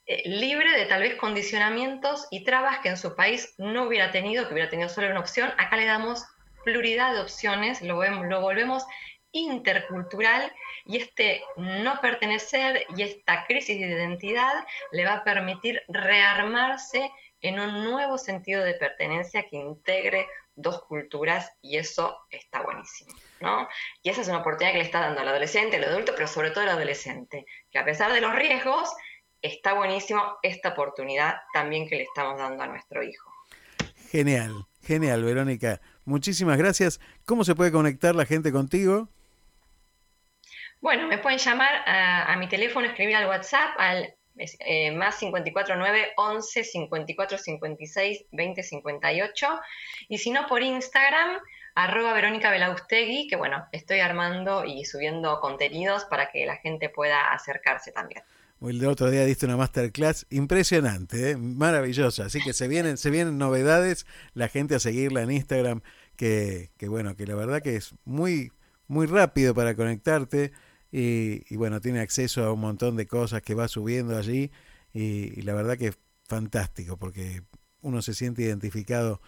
eh, libre de tal vez condicionamientos y trabas que en su país no hubiera tenido, que hubiera tenido solo una opción. Acá le damos pluralidad de opciones, lo, lo volvemos intercultural y este no pertenecer y esta crisis de identidad le va a permitir rearmarse en un nuevo sentido de pertenencia que integre dos culturas y eso está buenísimo, ¿no? Y esa es una oportunidad que le está dando al adolescente, al adulto, pero sobre todo al adolescente, que a pesar de los riesgos, está buenísimo esta oportunidad también que le estamos dando a nuestro hijo. Genial, genial, Verónica. Muchísimas gracias. ¿Cómo se puede conectar la gente contigo? Bueno, me pueden llamar a, mi teléfono, escribir al WhatsApp al eh, más 549 11 54 56 20 58 y si no por Instagram arroba Verónica Belaustegui, que bueno, estoy armando y subiendo contenidos para que la gente pueda acercarse también. El otro día diste una masterclass impresionante, ¿eh? maravillosa. Así que se vienen, se vienen novedades, la gente a seguirla en Instagram, que, que bueno, que la verdad que es muy, muy rápido para conectarte y, bueno, tiene acceso a un montón de cosas que va subiendo allí y, la verdad que es fantástico porque uno se siente identificado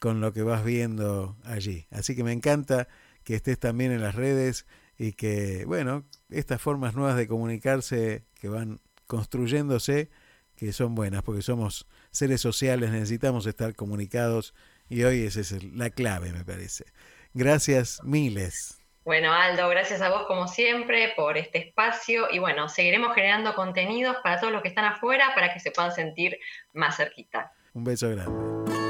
con lo que vas viendo allí. Así que me encanta que estés también en las redes y que, bueno, estas formas nuevas de comunicarse que van construyéndose, que son buenas, porque somos seres sociales, necesitamos estar comunicados y hoy esa es la clave, me parece. Gracias miles. Bueno, Aldo, gracias a vos como siempre por este espacio y bueno, seguiremos generando contenidos para todos los que están afuera para que se puedan sentir más cerquita. Un beso grande.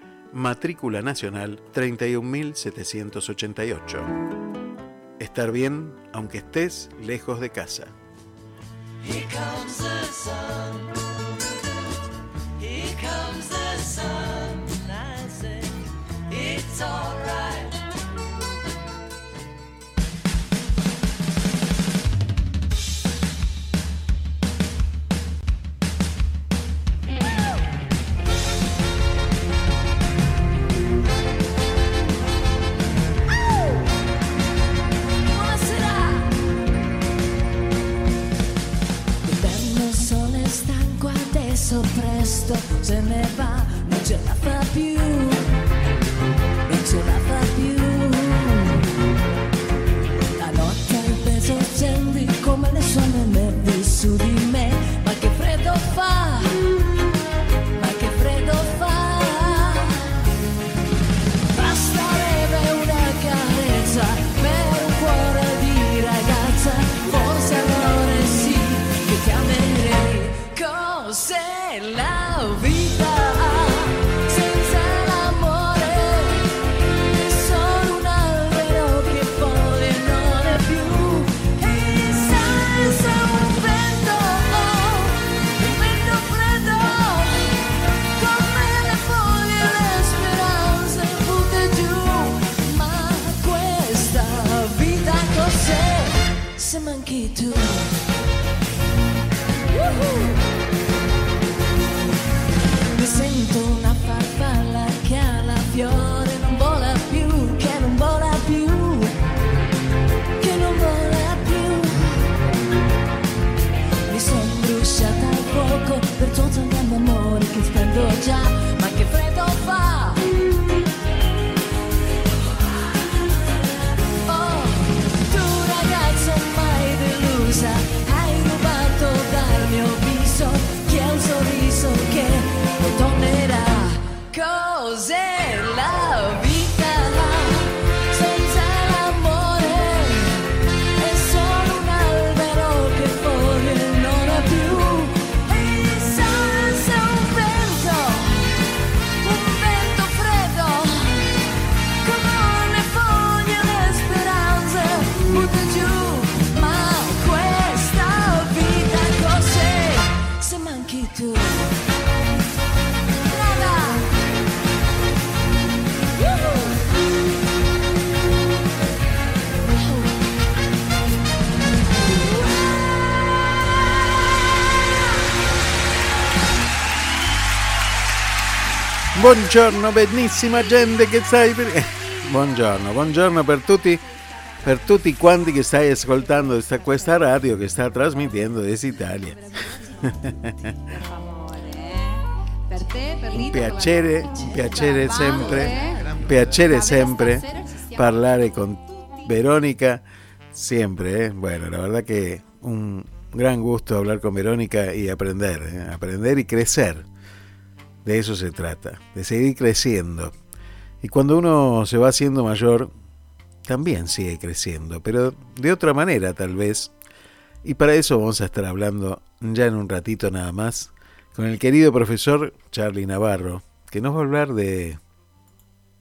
matrícula nacional 31788. Estar bien aunque estés lejos de casa. Come le sue nervi su di me, ma che freddo fa, Buongiorno, benissima gente che stai per... Buongiorno, buongiorno per tutti, per tutti quanti che stai ascoltando questa, questa radio che sta trasmettendo desde Italia. Per te, per Un piacere, un piacere sempre, eh. un piacere sempre parlare con Verónica, siempre, eh. bueno, la verdad que un gran gusto hablar con Verónica y aprender, eh, aprender y crecer. De eso se trata, de seguir creciendo. Y cuando uno se va haciendo mayor, también sigue creciendo, pero de otra manera tal vez. Y para eso vamos a estar hablando ya en un ratito nada más con el querido profesor Charlie Navarro, que nos va a hablar de,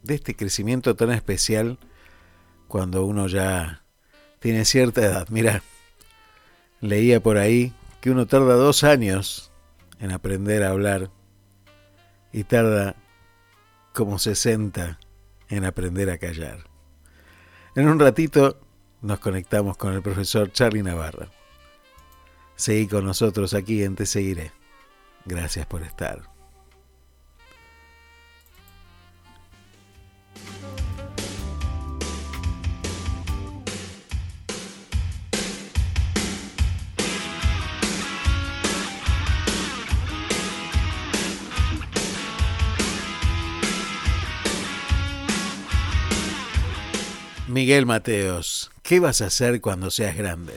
de este crecimiento tan especial cuando uno ya tiene cierta edad. Mira, leía por ahí que uno tarda dos años en aprender a hablar y tarda como 60 en aprender a callar. En un ratito nos conectamos con el profesor Charlie Navarro. Seguí con nosotros aquí en Te Seguiré. Gracias por estar. Miguel Mateos, ¿qué vas a hacer cuando seas grande?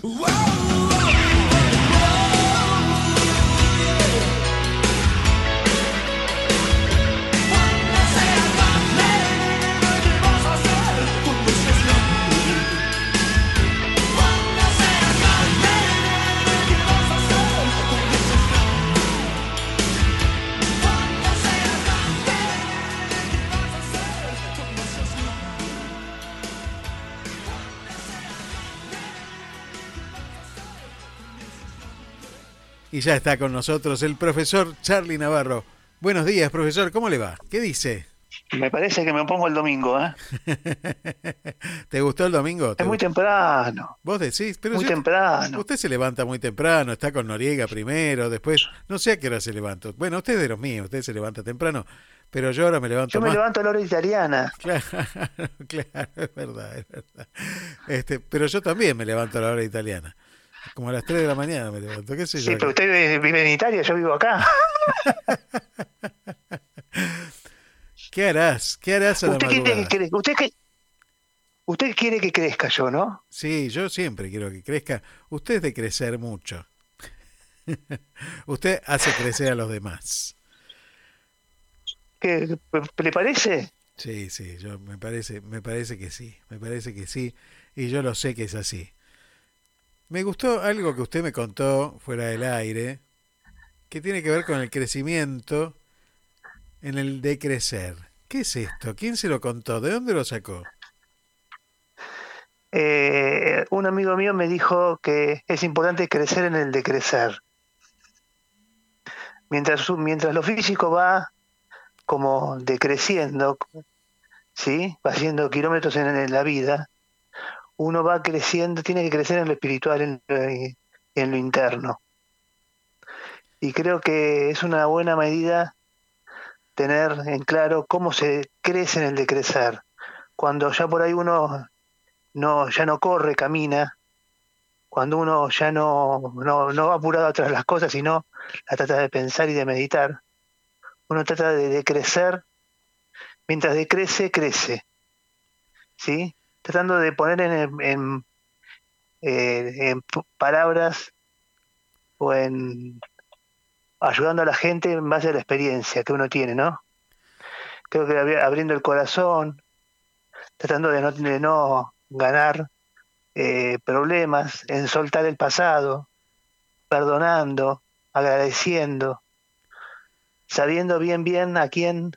Whoa! Y ya está con nosotros el profesor Charlie Navarro. Buenos días, profesor, ¿cómo le va? ¿Qué dice? Me parece que me pongo el domingo, ¿eh? ¿Te gustó el domingo? ¿Te Es muy gustó? temprano. Vos decís, pero Muy yo- temprano. Usted se levanta muy temprano, está con Noriega primero, después, no sé a qué hora se levanta. Bueno, usted es de los míos, usted se levanta temprano, pero yo ahora me levanto Yo me más. levanto a la hora italiana. Claro, claro, es verdad, es verdad. Este, pero yo también me levanto a la hora italiana. Como a las 3 de la mañana me levanto, qué sé yo. Sí, pero usted vive- en Italia, yo vivo acá. ¿Qué harás? ¿Qué harás a la ¿Usted quiere que, usted, que- usted quiere que crezca yo, ¿no? Sí, yo siempre quiero que crezca. Usted es de crecer mucho. Usted hace crecer a los demás. ¿Qué, ¿Le parece? Sí, sí, yo me parece, me parece que sí, me parece que sí, y yo lo sé que es así. Me gustó algo que usted me contó fuera del aire, que tiene que ver con el crecimiento en el decrecer. ¿Qué es esto? ¿Quién se lo contó? ¿De dónde lo sacó? Eh, un amigo mío me dijo que es importante crecer en el decrecer. Mientras, mientras lo físico va como decreciendo, ¿sí? Va haciendo kilómetros en la vida, uno va creciendo, tiene que crecer en lo espiritual, en lo, en lo interno. Y creo que es una buena medida tener en claro cómo se crece en el decrecer. Cuando ya por ahí uno no, ya no corre, camina, cuando uno ya no, no, no va apurado de las cosas, sino la trata de pensar y de meditar, uno trata de, de crecer, mientras decrece, crece, ¿sí? Tratando de poner en, en, eh, palabras o en ayudando a la gente en base a la experiencia que uno tiene, ¿no? Creo que abri- abriendo el corazón, tratando de no, de no ganar eh, problemas, en soltar el pasado, perdonando, agradeciendo, sabiendo bien bien a quién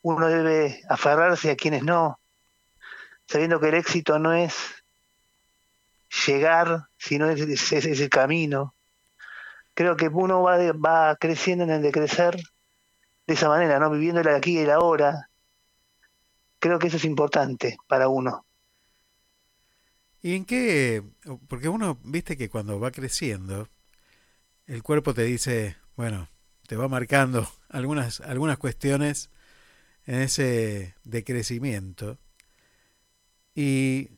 uno debe aferrarse y a quienes no, sabiendo que el éxito no es llegar, sino es, es- el camino. Creo que uno va, de- va creciendo en el de crecer de esa manera, ¿no? Viviendo el aquí y el ahora. Creo que eso es importante para uno. ¿Y en qué? Porque uno, viste que cuando va creciendo, el cuerpo te dice, bueno, te va marcando algunas, algunas cuestiones en ese decrecimiento y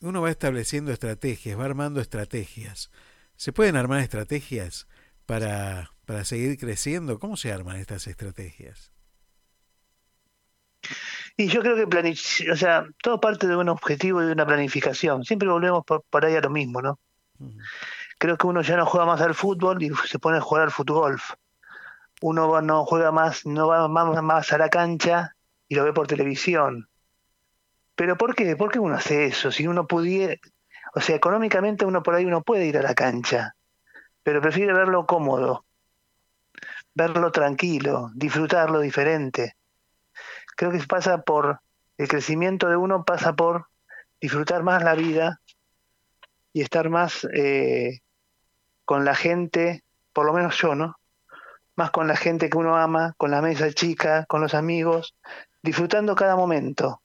uno va estableciendo estrategias, va armando estrategias. ¿Se pueden armar estrategias para, para seguir creciendo? ¿Cómo se arman estas estrategias? Y yo creo que o sea, todo parte de un objetivo y de una planificación. Siempre volvemos por, por ahí a lo mismo, ¿no? Creo que uno ya no juega más al fútbol y se pone a jugar al fútbol. Uno no juega más, no va más, más a la cancha y lo ve por televisión. Pero ¿por qué? ¿Por qué uno hace eso? Si uno pudiera, o sea, económicamente uno por ahí uno puede ir a la cancha, pero prefiere verlo cómodo, verlo tranquilo, disfrutarlo diferente. Creo que pasa por el crecimiento de uno pasa por disfrutar más la vida y estar más eh, con la gente, por lo menos yo, ¿no? Más con la gente que uno ama, con la mesa chica, con los amigos, disfrutando cada momento,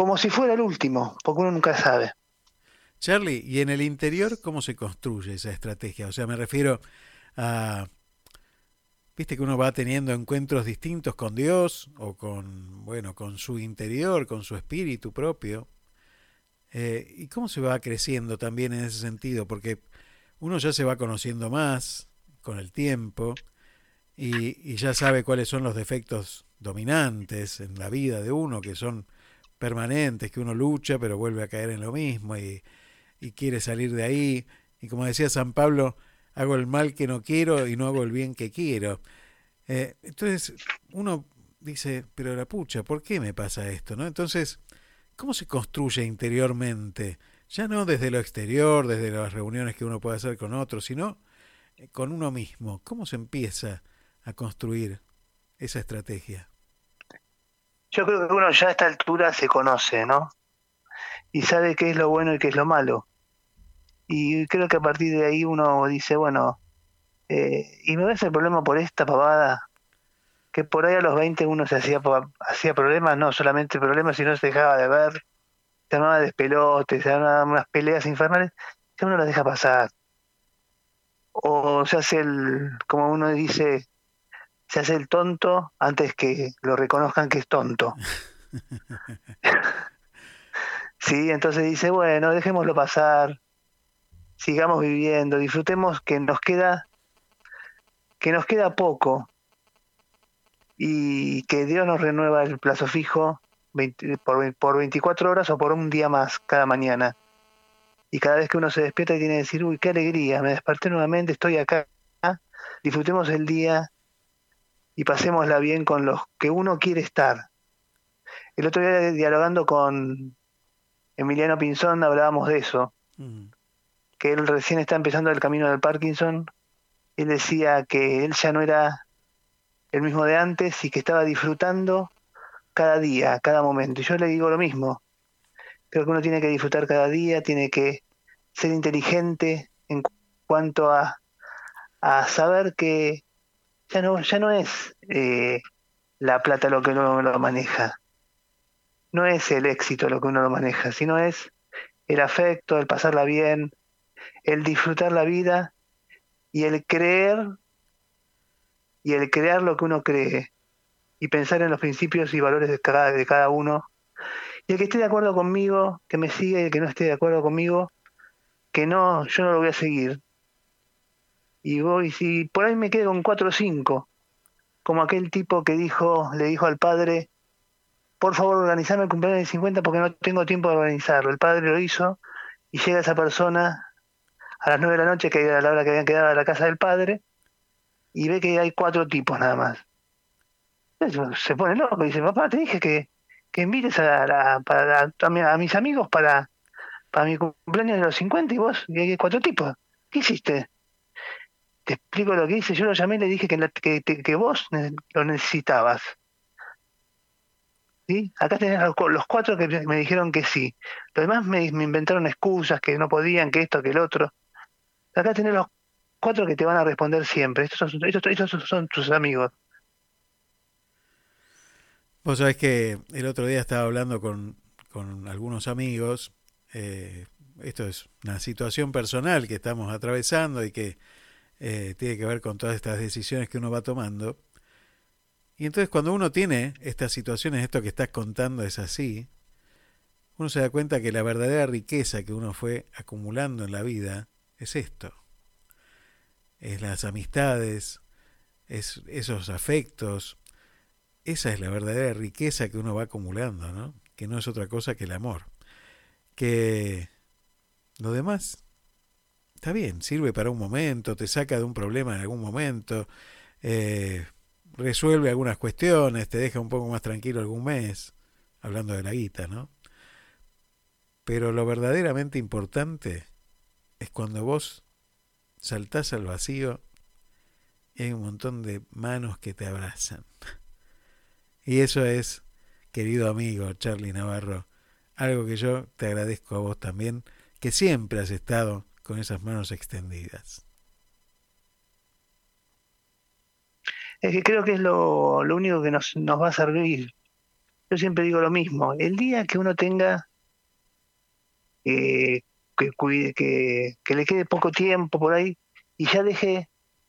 como si fuera el último, porque uno nunca sabe. Charlie, ¿y en el interior cómo se construye esa estrategia? O sea, me refiero a, viste que uno va teniendo encuentros distintos con Dios o con, bueno, con su interior, con su espíritu propio. Eh, ¿Y cómo se va creciendo también en ese sentido? Porque uno ya se va conociendo más con el tiempo y, y ya sabe cuáles son los defectos dominantes en la vida de uno, que son permanentes, que uno lucha pero vuelve a caer en lo mismo y, y quiere salir de ahí. Y como decía San Pablo, hago el mal que no quiero y no hago el bien que quiero. Eh, entonces uno dice, pero la pucha, ¿por qué me pasa esto? ¿no? Entonces, ¿cómo se construye interiormente? Ya no desde lo exterior, desde las reuniones que uno puede hacer con otros, sino eh, con uno mismo. ¿Cómo se empieza a construir esa estrategia? Yo creo que uno ya a esta altura se conoce, ¿no? Y sabe qué es lo bueno y qué es lo malo. Y creo que a partir de ahí uno dice, bueno, eh, y me ves el problema por esta pavada, que por ahí a los 20 uno se hacía, hacía problemas, no solamente problemas, sino se dejaba de ver, se armaba despelotes, se armaban unas peleas infernales, que uno las deja pasar. O se hace el, como uno dice, se hace el tonto antes que lo reconozcan que es tonto. sí, entonces dice, bueno, dejémoslo pasar, sigamos viviendo, disfrutemos que nos queda que nos queda poco y que Dios nos renueva el plazo fijo por, por 24 horas o por un día más cada mañana. Y cada vez que uno se despierta tiene que decir, uy, qué alegría, me desperté nuevamente, estoy acá, disfrutemos el día y pasémosla bien con los que uno quiere estar. El otro día dialogando con Emiliano Pinzón hablábamos de eso, que él recién está empezando el camino del Parkinson él decía que él ya no era el mismo de antes y que estaba disfrutando cada día, cada momento. Y yo le digo lo mismo. Creo que uno tiene que disfrutar cada día, tiene que ser inteligente en cuanto a, a saber que ya no, ya no es eh, la plata lo que uno lo maneja. No es el éxito lo que uno lo maneja, sino es el afecto, el pasarla bien, el disfrutar la vida y el creer y el crear lo que uno cree y pensar en los principios y valores de cada, de cada uno. Y el que esté de acuerdo conmigo, que me siga, y el que no esté de acuerdo conmigo, que no, yo no lo voy a seguir. Y voy, si por ahí me quedo con cuatro o cinco, como aquel tipo que dijo, le dijo al padre, por favor organizame el cumpleaños de 50 porque no tengo tiempo de organizarlo. El padre lo hizo y llega esa persona a las nueve de la noche, que era la hora que habían quedado a la casa del padre, y ve que hay cuatro tipos nada más. se pone loco y dice, papá, te dije que, que invites a, a, mis amigos para, para mi cumpleaños de los 50 y vos, y hay cuatro tipos. ¿Qué hiciste? Te explico lo que hice. Yo lo llamé y le dije que, que, vos lo necesitabas. ¿Sí? Acá tenés los, cuatro que me dijeron que sí. Los demás me, inventaron excusas, que no podían, que esto, que el otro. Acá tenés los cuatro que te van a responder siempre. Estos son, estos, son tus amigos. Vos sabés que el otro día estaba hablando con, con algunos amigos. Eh, esto es una situación personal que estamos atravesando y que eh, tiene que ver con todas estas decisiones que uno va tomando. Y entonces cuando uno tiene estas situaciones, esto que estás contando es así, uno se da cuenta que la verdadera riqueza que uno fue acumulando en la vida es esto. Es las amistades, es esos afectos. Esa es la verdadera riqueza que uno va acumulando, ¿no? Que no es otra cosa que el amor. Que lo demás está bien, sirve para un momento, te saca de un problema en algún momento, eh, resuelve algunas cuestiones, te deja un poco más tranquilo algún mes, hablando de la guita, ¿no? Pero lo verdaderamente importante es cuando vos saltás al vacío y hay un montón de manos que te abrazan. Y eso es, querido amigo Charlie Navarro, algo que yo te agradezco a vos también, que siempre has estado con esas manos extendidas. Es que creo que es lo, lo único que nos, nos va a servir. Yo siempre digo lo mismo, el día que uno tenga eh, que, que, que, le quede poco tiempo por ahí y ya deje,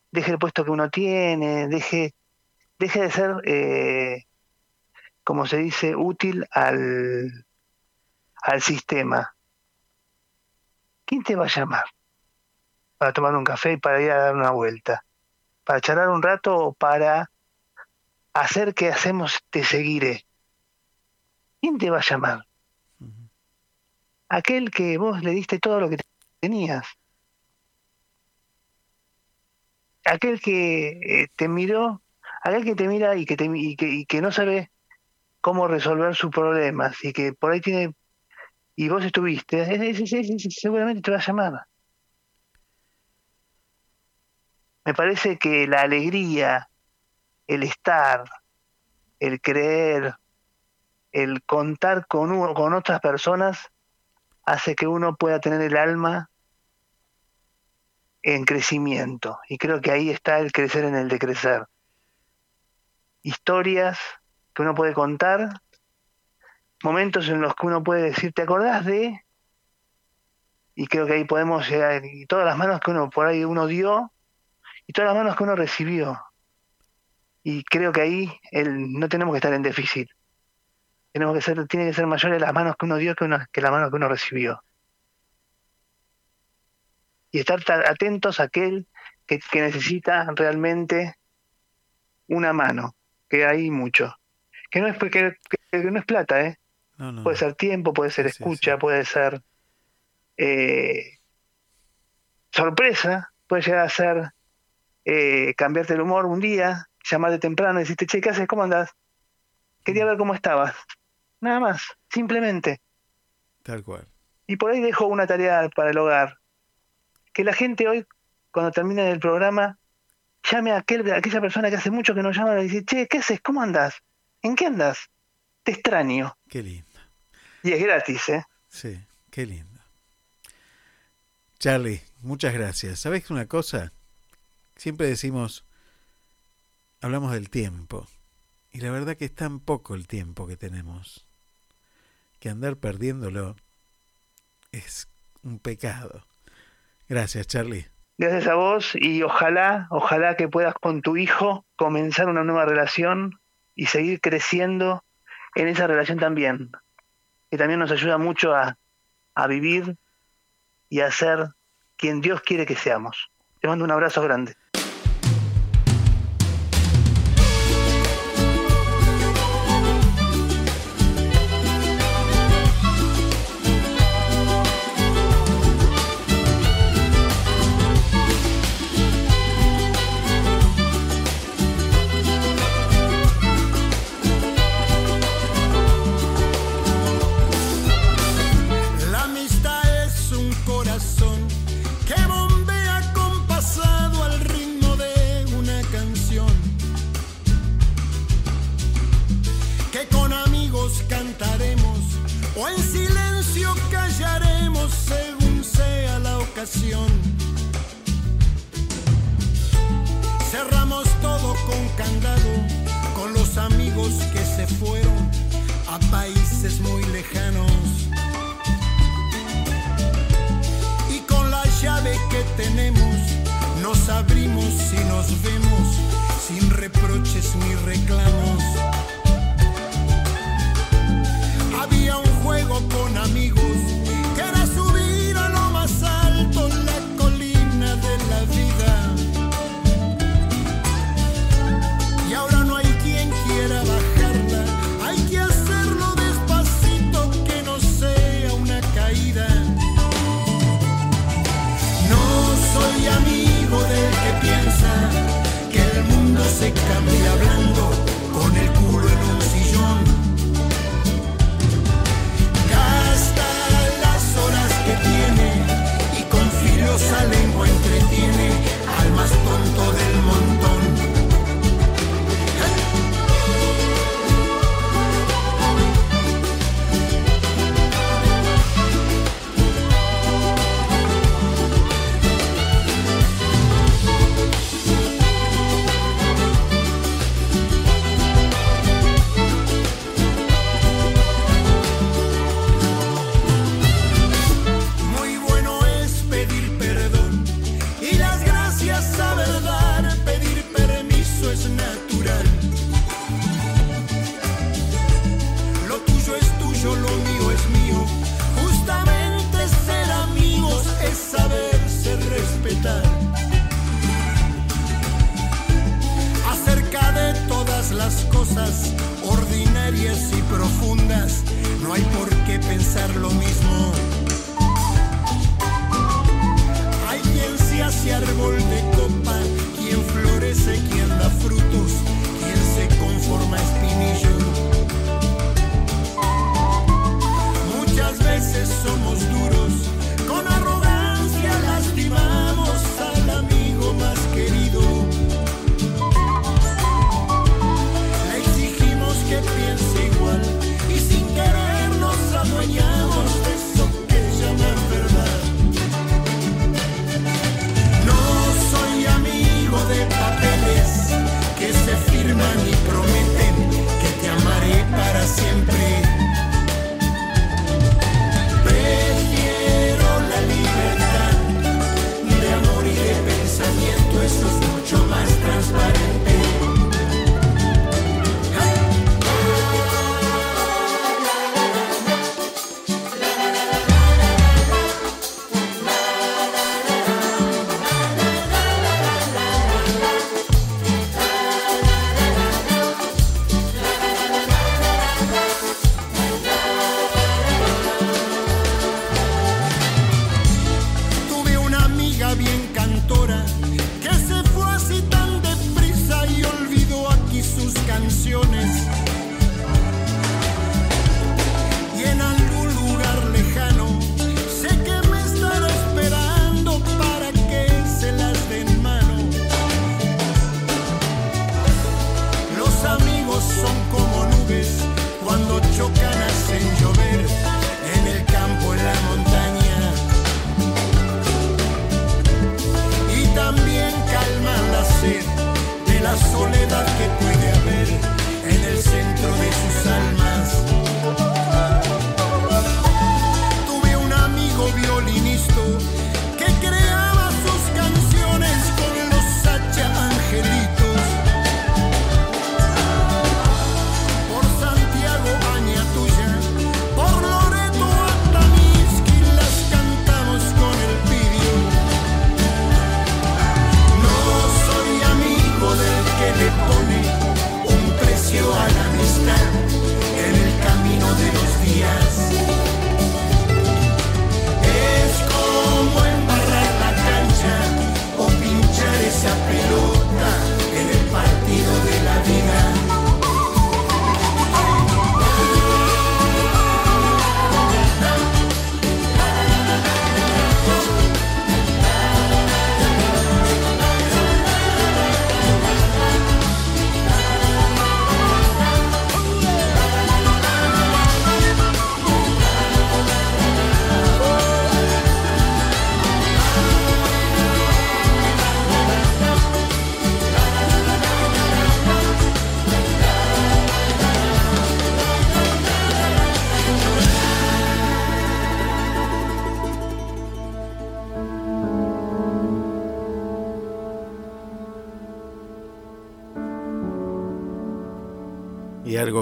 deje el puesto que uno tiene, deje, deje de ser, eh, como se dice, útil al, al sistema. ¿Quién te va a llamar? Para tomar un café y para ir a dar una vuelta. Para charlar un rato o para hacer que hacemos te seguiré. ¿Quién te va a llamar? aquel que vos le diste todo lo que tenías. Aquel que eh, te miró, aquel que te mira y que, te, y que, y que no sabe cómo resolver sus problemas y que por ahí tiene y vos estuviste, seguramente te va a llamar. Me parece que la alegría, el estar, el creer, el contar con uno, con otras personas, hace que uno pueda tener el alma en crecimiento. Y creo que ahí está el crecer en el de crecer. Historias que uno puede contar, momentos en los que uno puede decir, ¿te acordás de? Y creo que ahí podemos llegar, y todas las manos que uno por ahí uno dio, y todas las manos que uno recibió. Y creo que ahí el, no tenemos que estar en déficit. Tenemos que ser, tiene que ser mayores las manos que uno dio que, uno, que las manos que uno recibió. Y estar ta- atentos a aquel que, que necesita realmente una mano, que hay mucho. Que no es, que- que no es plata, ¿eh? No, no. Puede ser tiempo, puede ser escucha, puede ser eh, sorpresa, puede llegar a ser eh, cambiarte el humor un día, llamarte temprano y decirte, che, ¿qué haces? ¿Cómo andás? Quería ver cómo estabas. Nada más, simplemente. Tal cual. Y por ahí dejo una tarea para el hogar. Que la gente hoy, cuando termine el programa, llame a, aquel, a aquella persona que hace mucho que no llama y dice, che, ¿qué haces? ¿Cómo andás? ¿En qué andas? Te extraño. Qué lindo. Y es gratis, ¿eh? Sí, qué lindo. Charlie, muchas gracias. ¿Sabes una cosa? Siempre decimos, hablamos del tiempo. Y la verdad que es tan poco el tiempo que tenemos, que andar perdiéndolo es un pecado. Gracias, Charlie. Gracias a vos y ojalá, ojalá que puedas con tu hijo comenzar una nueva relación y seguir creciendo en esa relación también, que también nos ayuda mucho a, a vivir y a ser quien Dios quiere que seamos. Te mando un abrazo grande.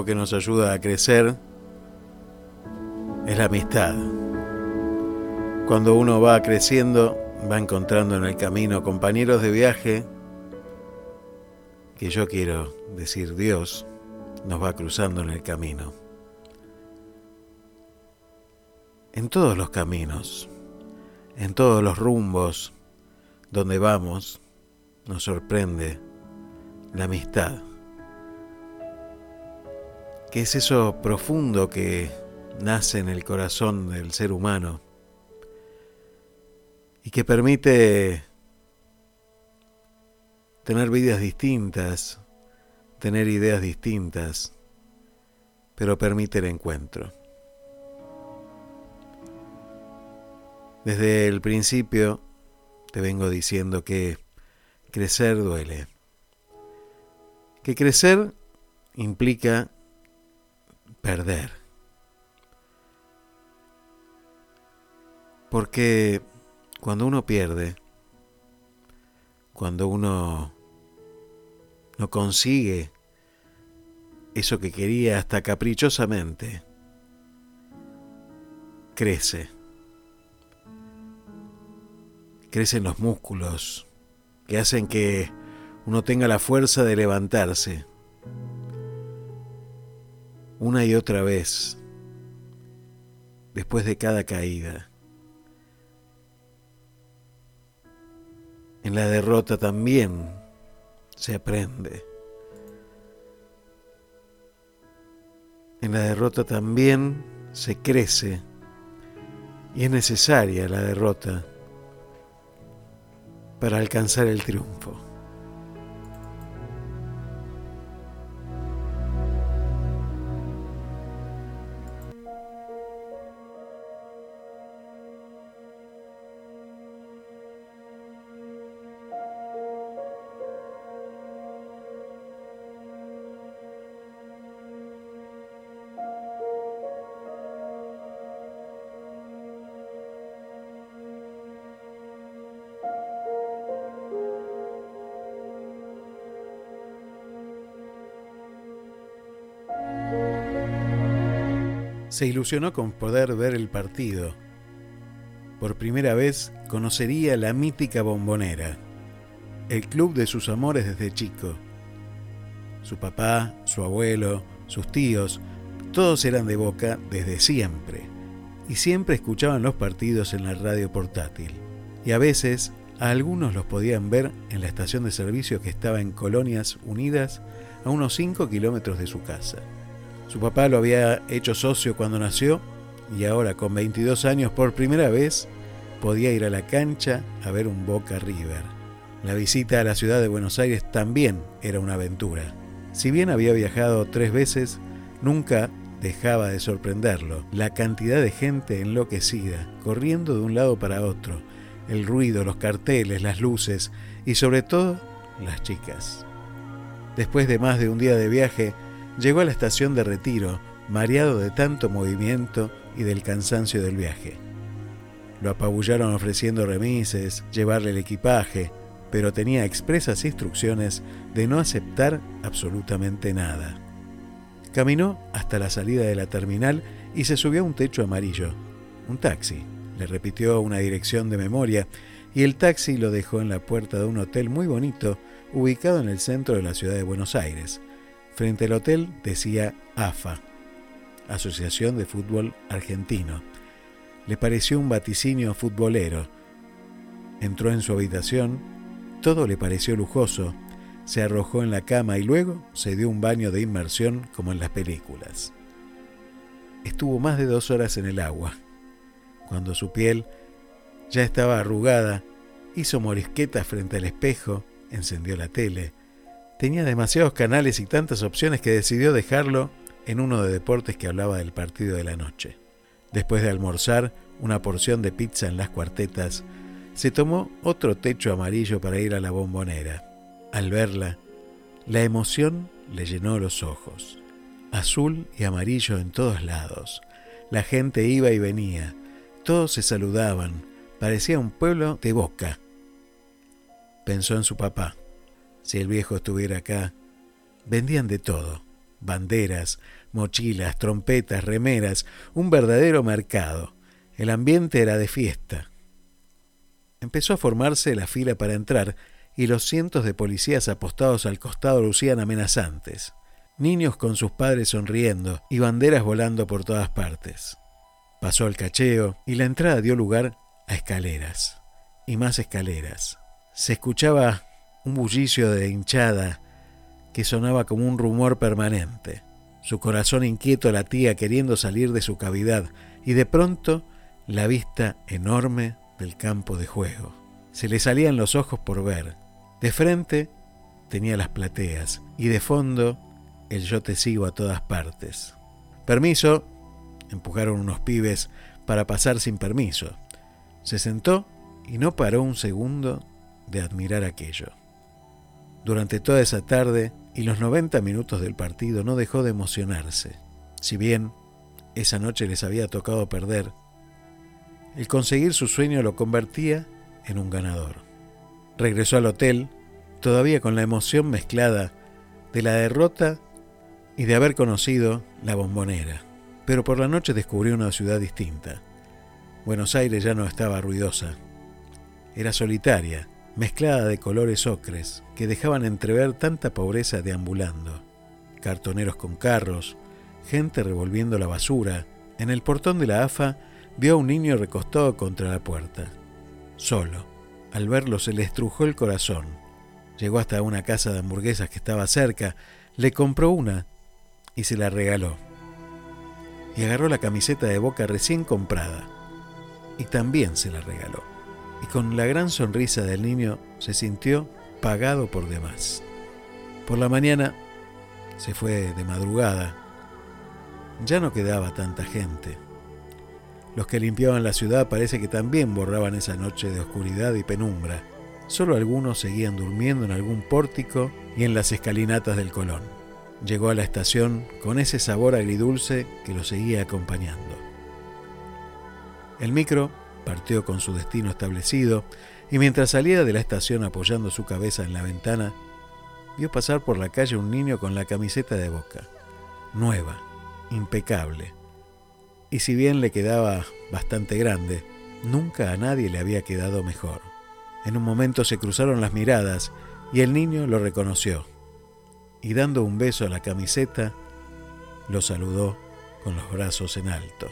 Que nos ayuda a crecer es la amistad. Cuando uno va creciendo, va encontrando en el camino compañeros de viaje que yo quiero decir Dios nos va cruzando en el camino. En todos los caminos, en todos los rumbos donde vamos, nos sorprende la amistad. ¿Qué es eso profundo que nace en el corazón del ser humano y que permite tener vidas distintas, tener ideas distintas, pero permite el encuentro. Desde el principio te vengo diciendo que crecer duele, que crecer implica perder. Porque cuando uno pierde, cuando uno no consigue eso que quería hasta caprichosamente, crece. Crecen los músculos que hacen que uno tenga la fuerza de levantarse una y otra vez después de cada caída. En la derrota también se aprende. En la derrota también se crece y es necesaria la derrota para alcanzar el triunfo. Se ilusionó con poder ver el partido. Por primera vez conocería la mítica bombonera, el club de sus amores desde chico. Su papá, su abuelo, sus tíos, todos eran de boca desde siempre, y siempre escuchaban los partidos en la radio portátil. Y a veces a algunos los podían ver en la estación de servicio que estaba en Colonias Unidas a unos 5 kilómetros de su casa. Su papá lo había hecho socio cuando nació y ahora con 22 años por primera vez podía ir a la cancha a ver un Boca River. La visita a la ciudad de Buenos Aires también era una aventura. Si bien había viajado tres veces, nunca dejaba de sorprenderlo la cantidad de gente enloquecida, corriendo de un lado para otro, el ruido, los carteles, las luces y sobre todo las chicas. Después de más de un día de viaje, llegó a la estación de retiro, mareado de tanto movimiento y del cansancio del viaje. Lo apabullaron ofreciendo remises, llevarle el equipaje, pero tenía expresas instrucciones de no aceptar absolutamente nada. Caminó hasta la salida de la terminal y se subió a un techo amarillo. Un taxi. Le repitió una dirección de memoria y el taxi lo dejó en la puerta de un hotel muy bonito ubicado en el centro de la ciudad de Buenos Aires. Frente al hotel decía AFA, Asociación de Fútbol Argentino. Le pareció un vaticinio futbolero. Entró en su habitación, todo le pareció lujoso, se arrojó en la cama y luego se dio un baño de inmersión como en las películas. Estuvo más de dos horas en el agua. Cuando su piel ya estaba arrugada, hizo morisquetas frente al espejo, encendió la tele, Tenía demasiados canales y tantas opciones que decidió dejarlo en uno de deportes que hablaba del partido de la noche. Después de almorzar una porción de pizza en las cuartetas, se tomó otro techo amarillo para ir a la bombonera. Al verla, la emoción le llenó los ojos. Azul y amarillo en todos lados. La gente iba y venía. Todos se saludaban. Parecía un pueblo de boca. Pensó en su papá. Si el viejo estuviera acá, vendían de todo. banderas, mochilas, trompetas, remeras, un verdadero mercado. El ambiente era de fiesta. Empezó a formarse la fila para entrar y los cientos de policías apostados al costado lucían amenazantes. Niños con sus padres sonriendo y banderas volando por todas partes. Pasó el cacheo y la entrada dio lugar a escaleras y más escaleras. Se escuchaba un bullicio de hinchada que sonaba como un rumor permanente. Su corazón inquieto latía queriendo salir de su cavidad y de pronto la vista enorme del campo de juego. Se le salían los ojos por ver. De frente tenía las plateas y de fondo el yo te sigo a todas partes. Permiso, empujaron unos pibes para pasar sin permiso. Se sentó y no paró un segundo de admirar aquello. Durante toda esa tarde y los 90 minutos del partido no dejó de emocionarse. Si bien esa noche les había tocado perder, el conseguir su sueño lo convertía en un ganador. Regresó al hotel, todavía con la emoción mezclada de la derrota y de haber conocido la bombonera. Pero por la noche descubrió una ciudad distinta. Buenos Aires ya no estaba ruidosa. Era solitaria, mezclada de colores ocres que dejaban entrever tanta pobreza deambulando. Cartoneros con carros, gente revolviendo la basura. En el portón de la AFA vio a un niño recostado contra la puerta. Solo. Al verlo se le estrujó el corazón. Llegó hasta una casa de hamburguesas que estaba cerca, le compró una y se la regaló. Y agarró la camiseta de boca recién comprada y también se la regaló. Y con la gran sonrisa del niño se sintió pagado por demás. Por la mañana se fue de madrugada. Ya no quedaba tanta gente. Los que limpiaban la ciudad parece que también borraban esa noche de oscuridad y penumbra. Solo algunos seguían durmiendo en algún pórtico y en las escalinatas del Colón. Llegó a la estación con ese sabor agridulce que lo seguía acompañando. El micro partió con su destino establecido y mientras salía de la estación apoyando su cabeza en la ventana, vio pasar por la calle un niño con la camiseta de boca, nueva, impecable. Y si bien le quedaba bastante grande, nunca a nadie le había quedado mejor. En un momento se cruzaron las miradas y el niño lo reconoció. Y dando un beso a la camiseta, lo saludó con los brazos en alto.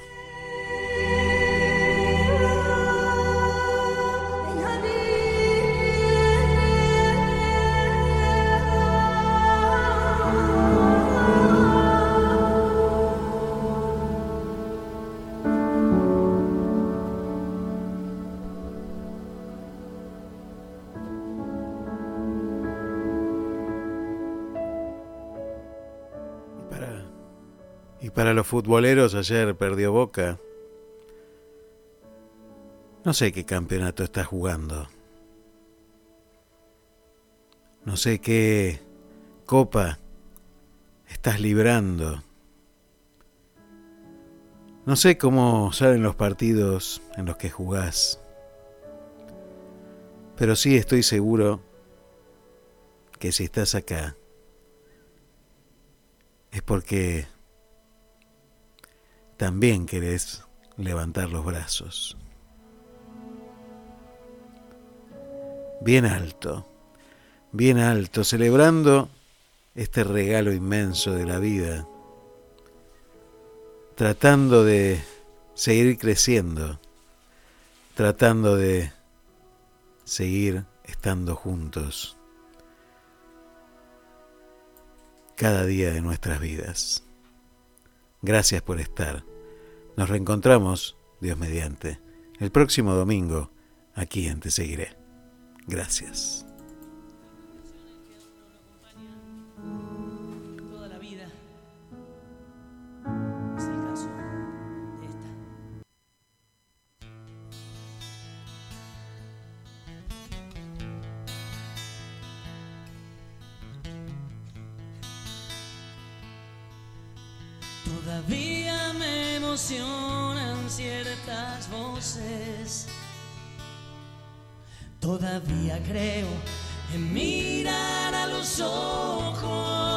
Para los futboleros ayer perdió Boca. No sé qué campeonato está jugando. No sé qué copa estás librando. No sé cómo salen los partidos en los que jugás. Pero sí estoy seguro que si estás acá es porque también querés levantar los brazos. Bien alto, bien alto, celebrando este regalo inmenso de la vida, tratando de seguir creciendo, tratando de seguir estando juntos cada día de nuestras vidas. Gracias por estar. Nos reencontramos, Dios mediante, el próximo domingo, aquí en Te Seguiré. Gracias. Todavía me emocionan ciertas voces. Todavía creo en mirar a los ojos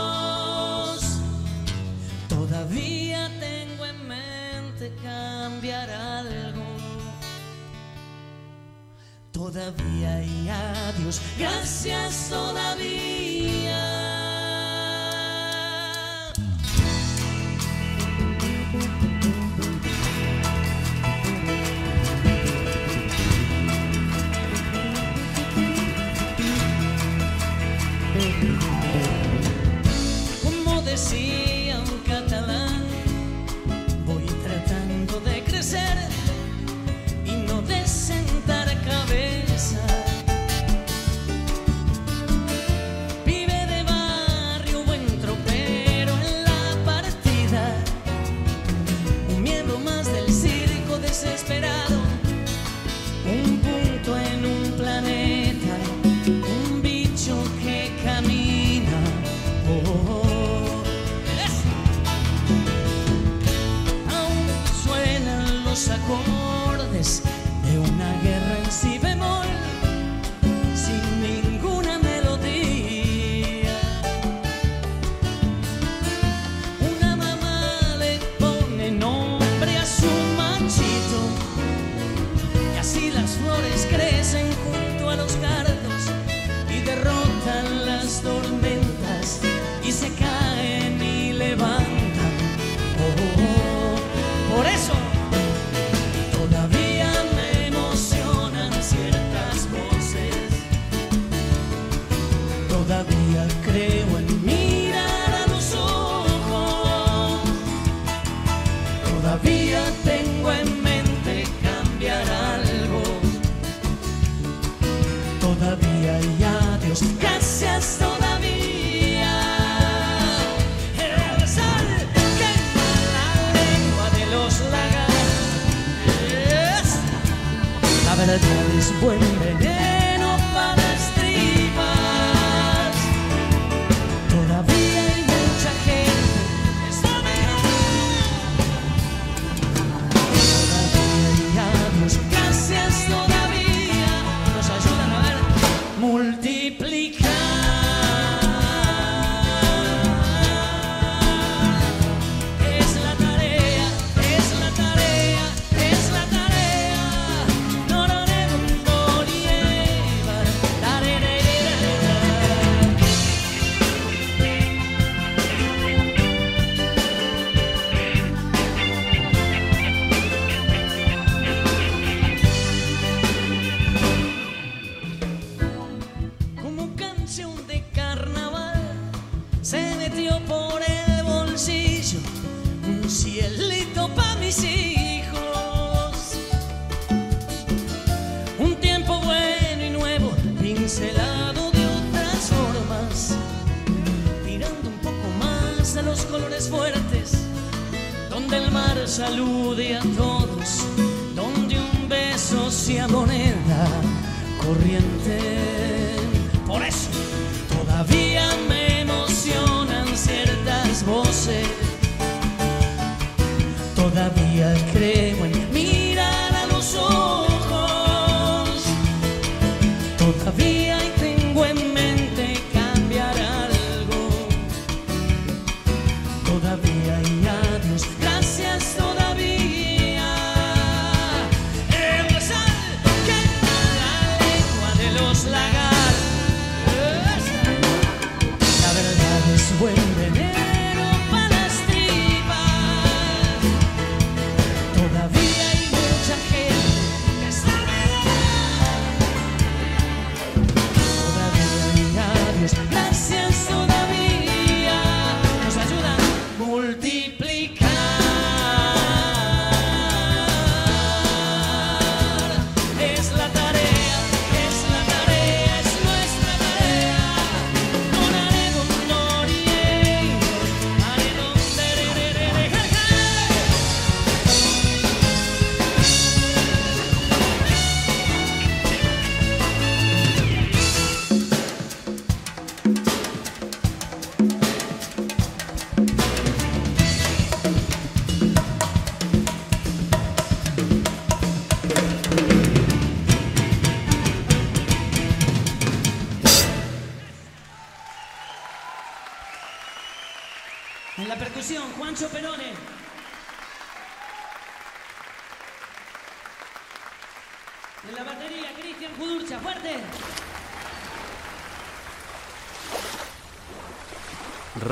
Todavía tengo en mente cambiar algo. Todavía y adiós, gracias todavía.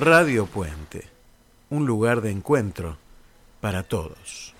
Radio Puente, un lugar de encuentro para todos.